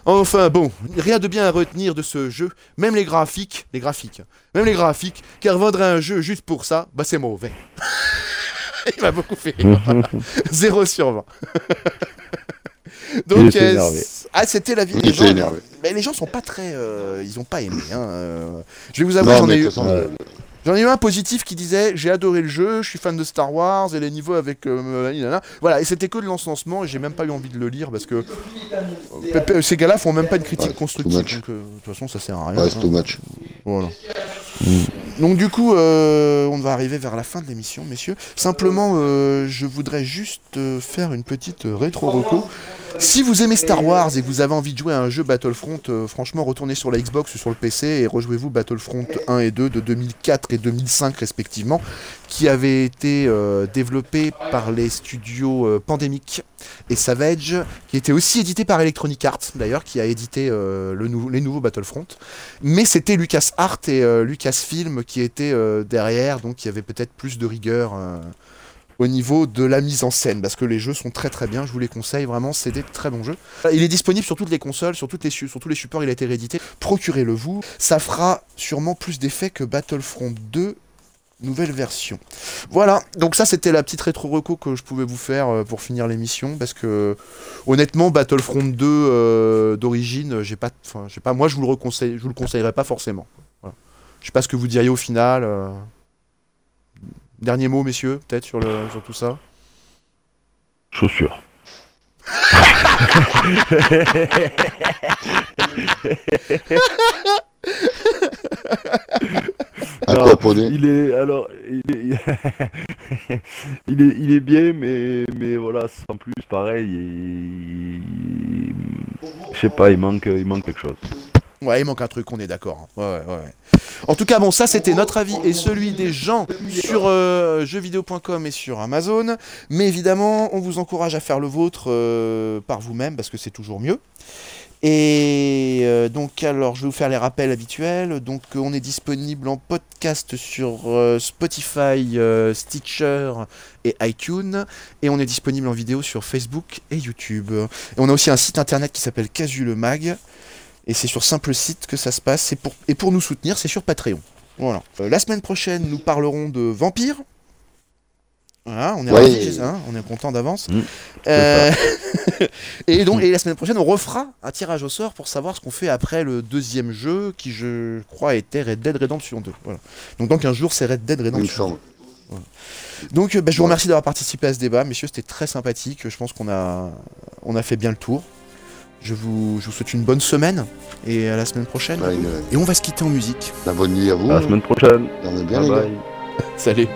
Speaker 1: Enfin bon, rien de bien à retenir de ce jeu, même les graphiques, les graphiques, même les graphiques, car vendre un jeu juste pour ça, bah c'est mauvais. Il m'a beaucoup fait rire. 0 sur 20.
Speaker 7: Il
Speaker 1: Donc, euh, ah, c'était la vie.
Speaker 6: Était
Speaker 1: gens, mais les gens sont pas très. euh, ils ont pas aimé. Hein. Je vais vous avouer, j'en ai eu.
Speaker 6: façon, euh,
Speaker 1: J'en ai eu un positif qui disait j'ai adoré le jeu, je suis fan de Star Wars et les niveaux avec euh, voilà et c'était que de l'encensement et j'ai même pas eu envie de le lire parce que euh, ces gars-là font même pas une critique
Speaker 6: Ouais,
Speaker 1: constructive donc euh, de toute façon ça sert à rien.
Speaker 6: ouais, c'est
Speaker 1: hein. Voilà. Donc du coup, euh, on va arriver vers la fin de l'émission, messieurs. Simplement, euh, je voudrais juste euh, faire une petite euh, rétro-reco. Si vous aimez Star Wars et que vous avez envie de jouer à un jeu Battlefront, franchement, retournez sur la Xbox ou sur le PC et rejouez-vous Battlefront 1 et 2 de 2004 et 2005 respectivement, qui avaient été développés par les studios Pandemic et Savage, qui étaient aussi édités par Electronic Arts d'ailleurs, qui a édité euh, les nouveaux Battlefront. Mais c'était Lucas Art et euh, Lucasfilm qui étaient euh, derrière, donc il y avait peut-être plus de rigueur au niveau de la mise en scène, parce que les jeux sont très très bien, je vous les conseille vraiment, c'est des très bons jeux. Il est disponible sur toutes les consoles, sur, sur tous les supports, il a été réédité. Procurez-le vous, ça fera sûrement plus d'effet que Battlefront 2 nouvelle version. Voilà, donc ça c'était la petite rétro-reco que je pouvais vous faire euh, pour finir l'émission, parce que honnêtement Battlefront 2 euh, d'origine, j'ai pas, enfin, je sais pas, moi je vous le reconseille, je vous le conseillerais pas forcément. Voilà. Je sais pas ce que vous diriez au final. euh. Dernier mot, messieurs, peut-être sur, le, sur tout ça?
Speaker 7: Chaussures. Alors, il est alors il est, il est il est bien mais mais voilà sans plus pareil il- il- je sais pas il manque il manque quelque chose.
Speaker 1: Ouais, il manque un truc, on est d'accord. hein. Ouais, ouais, ouais. En tout cas, bon, ça c'était notre avis et celui des gens sur euh, jeuxvideo.com et sur Amazon. Mais évidemment, on vous encourage à faire le vôtre euh, par vous-même parce que c'est toujours mieux. Et euh, donc, alors, je vais vous faire les rappels habituels. Donc, on est disponible en podcast sur euh, Spotify, euh, Stitcher et iTunes. Et on est disponible en vidéo sur Facebook et YouTube. Et on a aussi un site internet qui s'appelle Casu le Mag. Et c'est sur Simple Site que ça se passe. Et pour, et pour nous soutenir, c'est sur Patreon. Voilà. La semaine prochaine, nous parlerons de vampires. Voilà, on est
Speaker 6: Ouais.
Speaker 1: ravis, hein, on est content d'avance.
Speaker 7: Mm,
Speaker 1: Euh, et donc, et la semaine prochaine, on refera un tirage au sort pour savoir ce qu'on fait après le deuxième jeu, qui je crois était Red Dead Redemption 2. Voilà. Donc dans 15 jours, c'est Red Dead Redemption 2.
Speaker 6: semble.
Speaker 1: Donc, euh, bah, je vous remercie d'avoir participé à ce débat, messieurs. C'était très sympathique. Je pense qu'on a, on a fait bien le tour. Je vous, je vous souhaite une bonne semaine et à la semaine prochaine.
Speaker 6: Ouais,
Speaker 1: Et on va se quitter en musique.
Speaker 6: La bonne nuit à vous.
Speaker 7: À la semaine prochaine.
Speaker 6: Dormez bien,
Speaker 7: Bye
Speaker 6: les gars.
Speaker 7: bye.
Speaker 1: Salut.